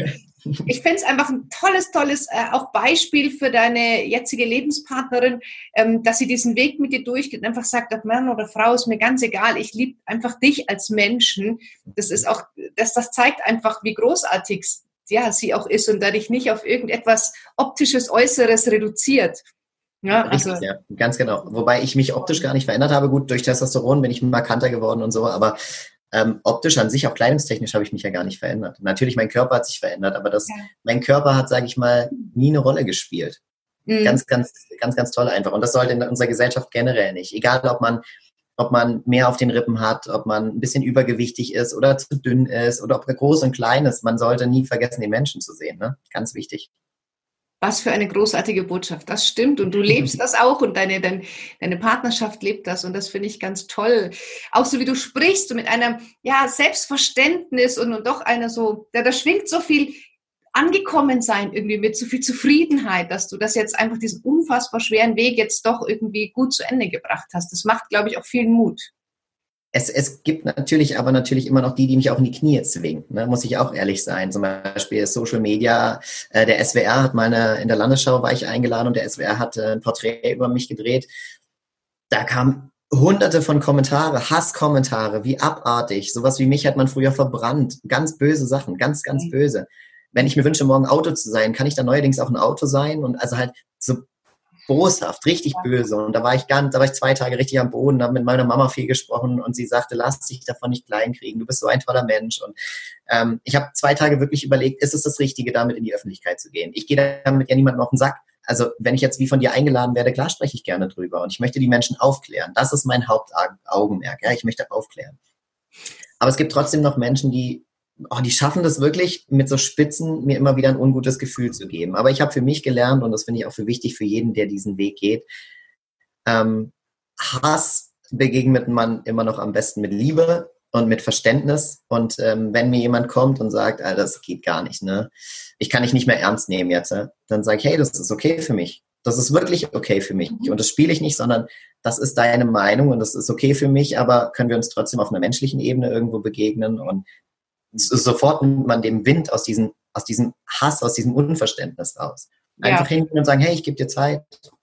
Ich finde es einfach ein tolles, tolles äh, auch Beispiel für deine jetzige Lebenspartnerin, ähm, dass sie diesen Weg mit dir durchgeht und einfach sagt, ob Mann oder Frau ist mir ganz egal. Ich liebe einfach dich als Menschen. Das ist auch, das, das zeigt einfach, wie großartig ja, sie auch ist und dadurch nicht auf irgendetwas optisches Äußeres reduziert. Ja, Richtig, also, ja, ganz genau. Wobei ich mich optisch gar nicht verändert habe. Gut, durch Testosteron bin ich markanter geworden und so, aber ähm, optisch an sich, auch kleidungstechnisch, habe ich mich ja gar nicht verändert. Natürlich, mein Körper hat sich verändert, aber das, ja. mein Körper hat, sage ich mal, nie eine Rolle gespielt. Mhm. Ganz, ganz, ganz, ganz toll einfach. Und das sollte in unserer Gesellschaft generell nicht. Egal, ob man ob man mehr auf den Rippen hat, ob man ein bisschen übergewichtig ist oder zu dünn ist oder ob er groß und klein ist. Man sollte nie vergessen, den Menschen zu sehen. Ne? Ganz wichtig. Was für eine großartige Botschaft. Das stimmt. Und du lebst das auch und deine, deine, deine Partnerschaft lebt das. Und das finde ich ganz toll. Auch so wie du sprichst, so mit einem ja, Selbstverständnis und, und doch einer so, da, da schwingt so viel angekommen sein, irgendwie mit so viel Zufriedenheit, dass du das jetzt einfach diesen unfassbar schweren Weg jetzt doch irgendwie gut zu Ende gebracht hast. Das macht, glaube ich, auch viel Mut es, es gibt natürlich aber natürlich immer noch die, die mich auch in die Knie zwingen, ne? muss ich auch ehrlich sein. Zum Beispiel Social Media, äh, der SWR hat mal eine, in der Landesschau war ich eingeladen und der SWR hat äh, ein Porträt über mich gedreht. Da kamen hunderte von Kommentare, Hasskommentare, wie abartig, sowas wie mich hat man früher verbrannt, ganz böse Sachen, ganz, ganz mhm. böse. Wenn ich mir wünsche, morgen Auto zu sein, kann ich dann neuerdings auch ein Auto sein und also halt so boshaft, richtig böse. Und da war ich ganz, da war ich zwei Tage richtig am Boden, habe mit meiner Mama viel gesprochen und sie sagte, lass dich davon nicht kleinkriegen, du bist so ein toller Mensch. Und ähm, ich habe zwei Tage wirklich überlegt, ist es das Richtige, damit in die Öffentlichkeit zu gehen? Ich gehe damit ja niemandem auf den Sack. Also wenn ich jetzt wie von dir eingeladen werde, klar spreche ich gerne drüber und ich möchte die Menschen aufklären. Das ist mein Hauptaugenmerk. Ja, ich möchte aufklären. Aber es gibt trotzdem noch Menschen, die oh, die schaffen das wirklich mit so Spitzen, mir immer wieder ein ungutes Gefühl zu geben. Aber ich habe für mich gelernt, und das finde ich auch für wichtig für jeden, der diesen Weg geht, ähm, Hass begegnet man immer noch am besten mit Liebe und mit Verständnis. Und ähm, wenn mir jemand kommt und sagt, ah, das geht gar nicht, ne? Ich kann dich nicht mehr ernst nehmen jetzt, äh? dann sage ich, hey, das ist okay für mich. Das ist wirklich okay für mich. Und das spiele ich nicht, sondern das ist deine Meinung und das ist okay für mich, aber können wir uns trotzdem auf einer menschlichen Ebene irgendwo begegnen und sofort nimmt man den Wind aus diesem, aus diesem Hass, aus diesem Unverständnis raus. Einfach ja. hingehen und sagen, hey, ich gebe dir Zeit.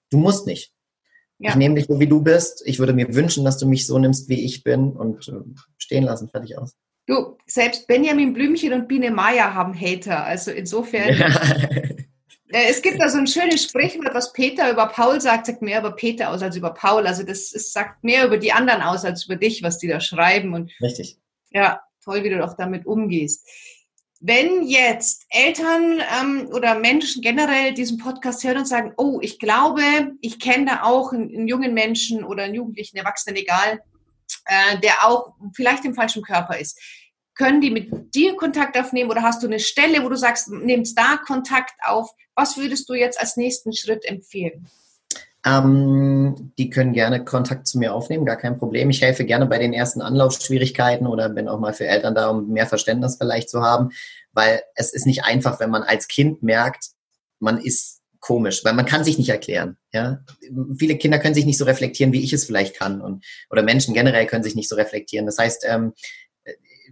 Du musst nicht. Ja. Ich nehme dich so, wie du bist. Ich würde mir wünschen, dass du mich so nimmst, wie ich bin und äh, stehen lassen, fertig aus. Du, selbst Benjamin Blümchen und Biene Maya haben Hater. Also insofern. Ja. Äh, es gibt da so ein schönes Sprichwort, was Peter über Paul sagt, sagt mehr über Peter aus als über Paul. Also das ist, sagt mehr über die anderen aus als über dich, was die da schreiben. Und Richtig. Ja, toll, wie du doch damit umgehst. Wenn jetzt Eltern ähm, oder Menschen generell diesen Podcast hören und sagen, oh, ich glaube, ich kenne da auch einen, einen, jungen Menschen oder einen Jugendlichen, Erwachsenen, egal, äh, der auch vielleicht im falschen Körper ist. Können die mit dir Kontakt aufnehmen oder hast du eine Stelle, wo du sagst, nimmst da Kontakt auf? Was würdest du jetzt als nächsten Schritt empfehlen? Ähm, die können gerne Kontakt zu mir aufnehmen, gar kein Problem. Ich helfe gerne bei den ersten Anlaufschwierigkeiten oder bin auch mal für Eltern da, um mehr Verständnis vielleicht zu haben, weil es ist nicht einfach, wenn man als Kind merkt, man ist komisch, weil man kann sich nicht erklären. Ja? Viele Kinder können sich nicht so reflektieren, wie ich es vielleicht kann und oder Menschen generell können sich nicht so reflektieren. Das heißt, ähm,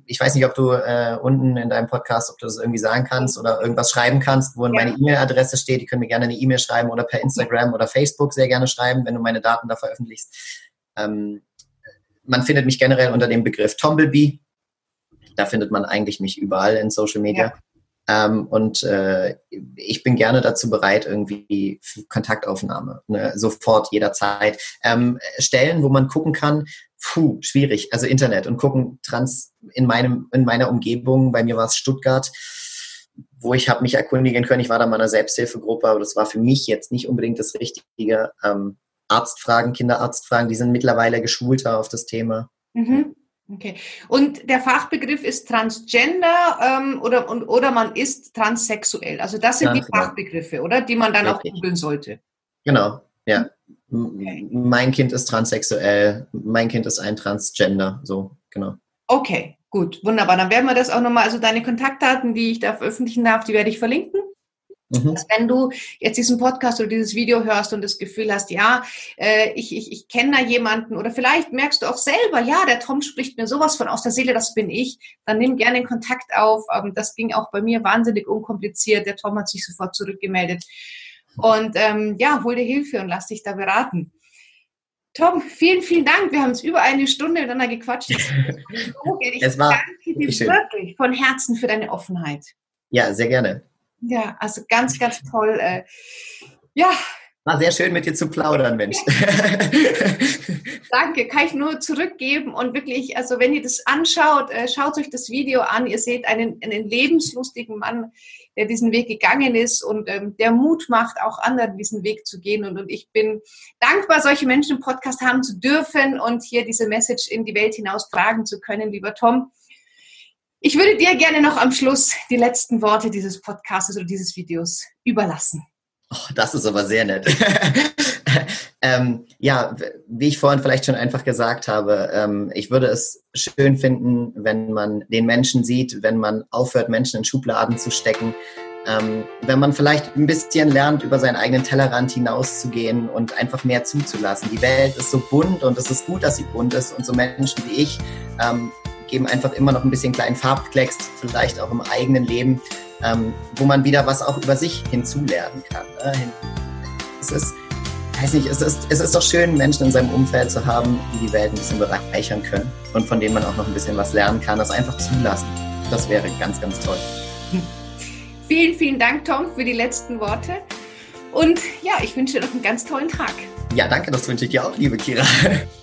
ich weiß nicht, ob du äh, unten in deinem Podcast, ob du das irgendwie sagen kannst oder irgendwas schreiben kannst, wo ja. meine E-Mail-Adresse steht. Die können mir gerne eine E-Mail schreiben oder per Instagram oder Facebook sehr gerne schreiben, wenn du meine Daten da veröffentlichst. Ähm, man findet mich generell unter dem Begriff Tomblebee. Da findet man eigentlich mich überall in Social Media. Ja. Ähm, und äh, ich bin gerne dazu bereit, irgendwie Kontaktaufnahme, ne, sofort, jederzeit. Ähm, Stellen, wo man gucken kann, puh, schwierig. Also Internet und gucken trans in meinem, in meiner Umgebung. Bei mir war es Stuttgart, wo ich habe mich erkundigen können. Ich war da in einer Selbsthilfegruppe, aber das war für mich jetzt nicht unbedingt das Richtige. Ähm, Arztfragen, Kinderarztfragen, die sind mittlerweile geschulter auf das Thema. Mhm. Okay. Und der Fachbegriff ist Transgender ähm, oder, und, oder man ist transsexuell. Also das sind ja, die genau. Fachbegriffe, oder? Die man dann Richtig. auch googeln sollte. Genau, ja. Okay. Mein Kind ist transsexuell, mein Kind ist ein Transgender, so, genau. Okay, gut, wunderbar. Dann werden wir das auch nochmal, also deine Kontaktdaten, die ich da veröffentlichen darf, die werde ich verlinken. Mhm. Dass wenn du jetzt diesen Podcast oder dieses Video hörst und das Gefühl hast, ja, äh, ich, ich, ich kenne da jemanden oder vielleicht merkst du auch selber, ja, der Tom spricht mir sowas von aus der Seele, das bin ich, dann nimm gerne Kontakt auf. Ähm, das ging auch bei mir wahnsinnig unkompliziert. Der Tom hat sich sofort zurückgemeldet. Und ähm, ja, hol dir Hilfe und lass dich da beraten. Tom, vielen, vielen Dank. Wir haben es über eine Stunde miteinander gequatscht. Ich es war danke dir wirklich von Herzen für deine Offenheit. Ja, sehr gerne. Ja, also ganz, ganz toll. Äh, ja, war sehr schön mit dir zu plaudern, Mensch. Danke, kann ich nur zurückgeben und wirklich, also wenn ihr das anschaut, äh, schaut euch das Video an. Ihr seht einen, einen lebenslustigen Mann, der diesen Weg gegangen ist und ähm, der Mut macht, auch anderen diesen Weg zu gehen. Und, und ich bin dankbar, solche Menschen im Podcast haben zu dürfen und hier diese Message in die Welt hinaus tragen zu können, lieber Tom. Ich würde dir gerne noch am Schluss die letzten Worte dieses Podcasts oder dieses Videos überlassen. Oh, das ist aber sehr nett. ähm, ja, wie ich vorhin vielleicht schon einfach gesagt habe, ähm, ich würde es schön finden, wenn man den Menschen sieht, wenn man aufhört, Menschen in Schubladen zu stecken, ähm, wenn man vielleicht ein bisschen lernt, über seinen eigenen Tellerrand hinauszugehen und einfach mehr zuzulassen. Die Welt ist so bunt und es ist gut, dass sie bunt ist und so Menschen wie ich ähm, geben einfach immer noch ein bisschen kleinen Farbklecks, vielleicht auch im eigenen Leben ähm, wo man wieder was auch über sich hinzulernen kann. Ne? Es ist, weiß nicht, es ist, es ist doch schön, Menschen in seinem Umfeld zu haben, die die Welt ein bisschen bereichern können und von denen man auch noch ein bisschen was lernen kann, das einfach zulassen. Das wäre ganz, ganz toll. Vielen, vielen Dank, Tom, für die letzten Worte. Und ja, ich wünsche dir noch einen ganz tollen Tag. Ja, danke, das wünsche ich dir auch, liebe Kira.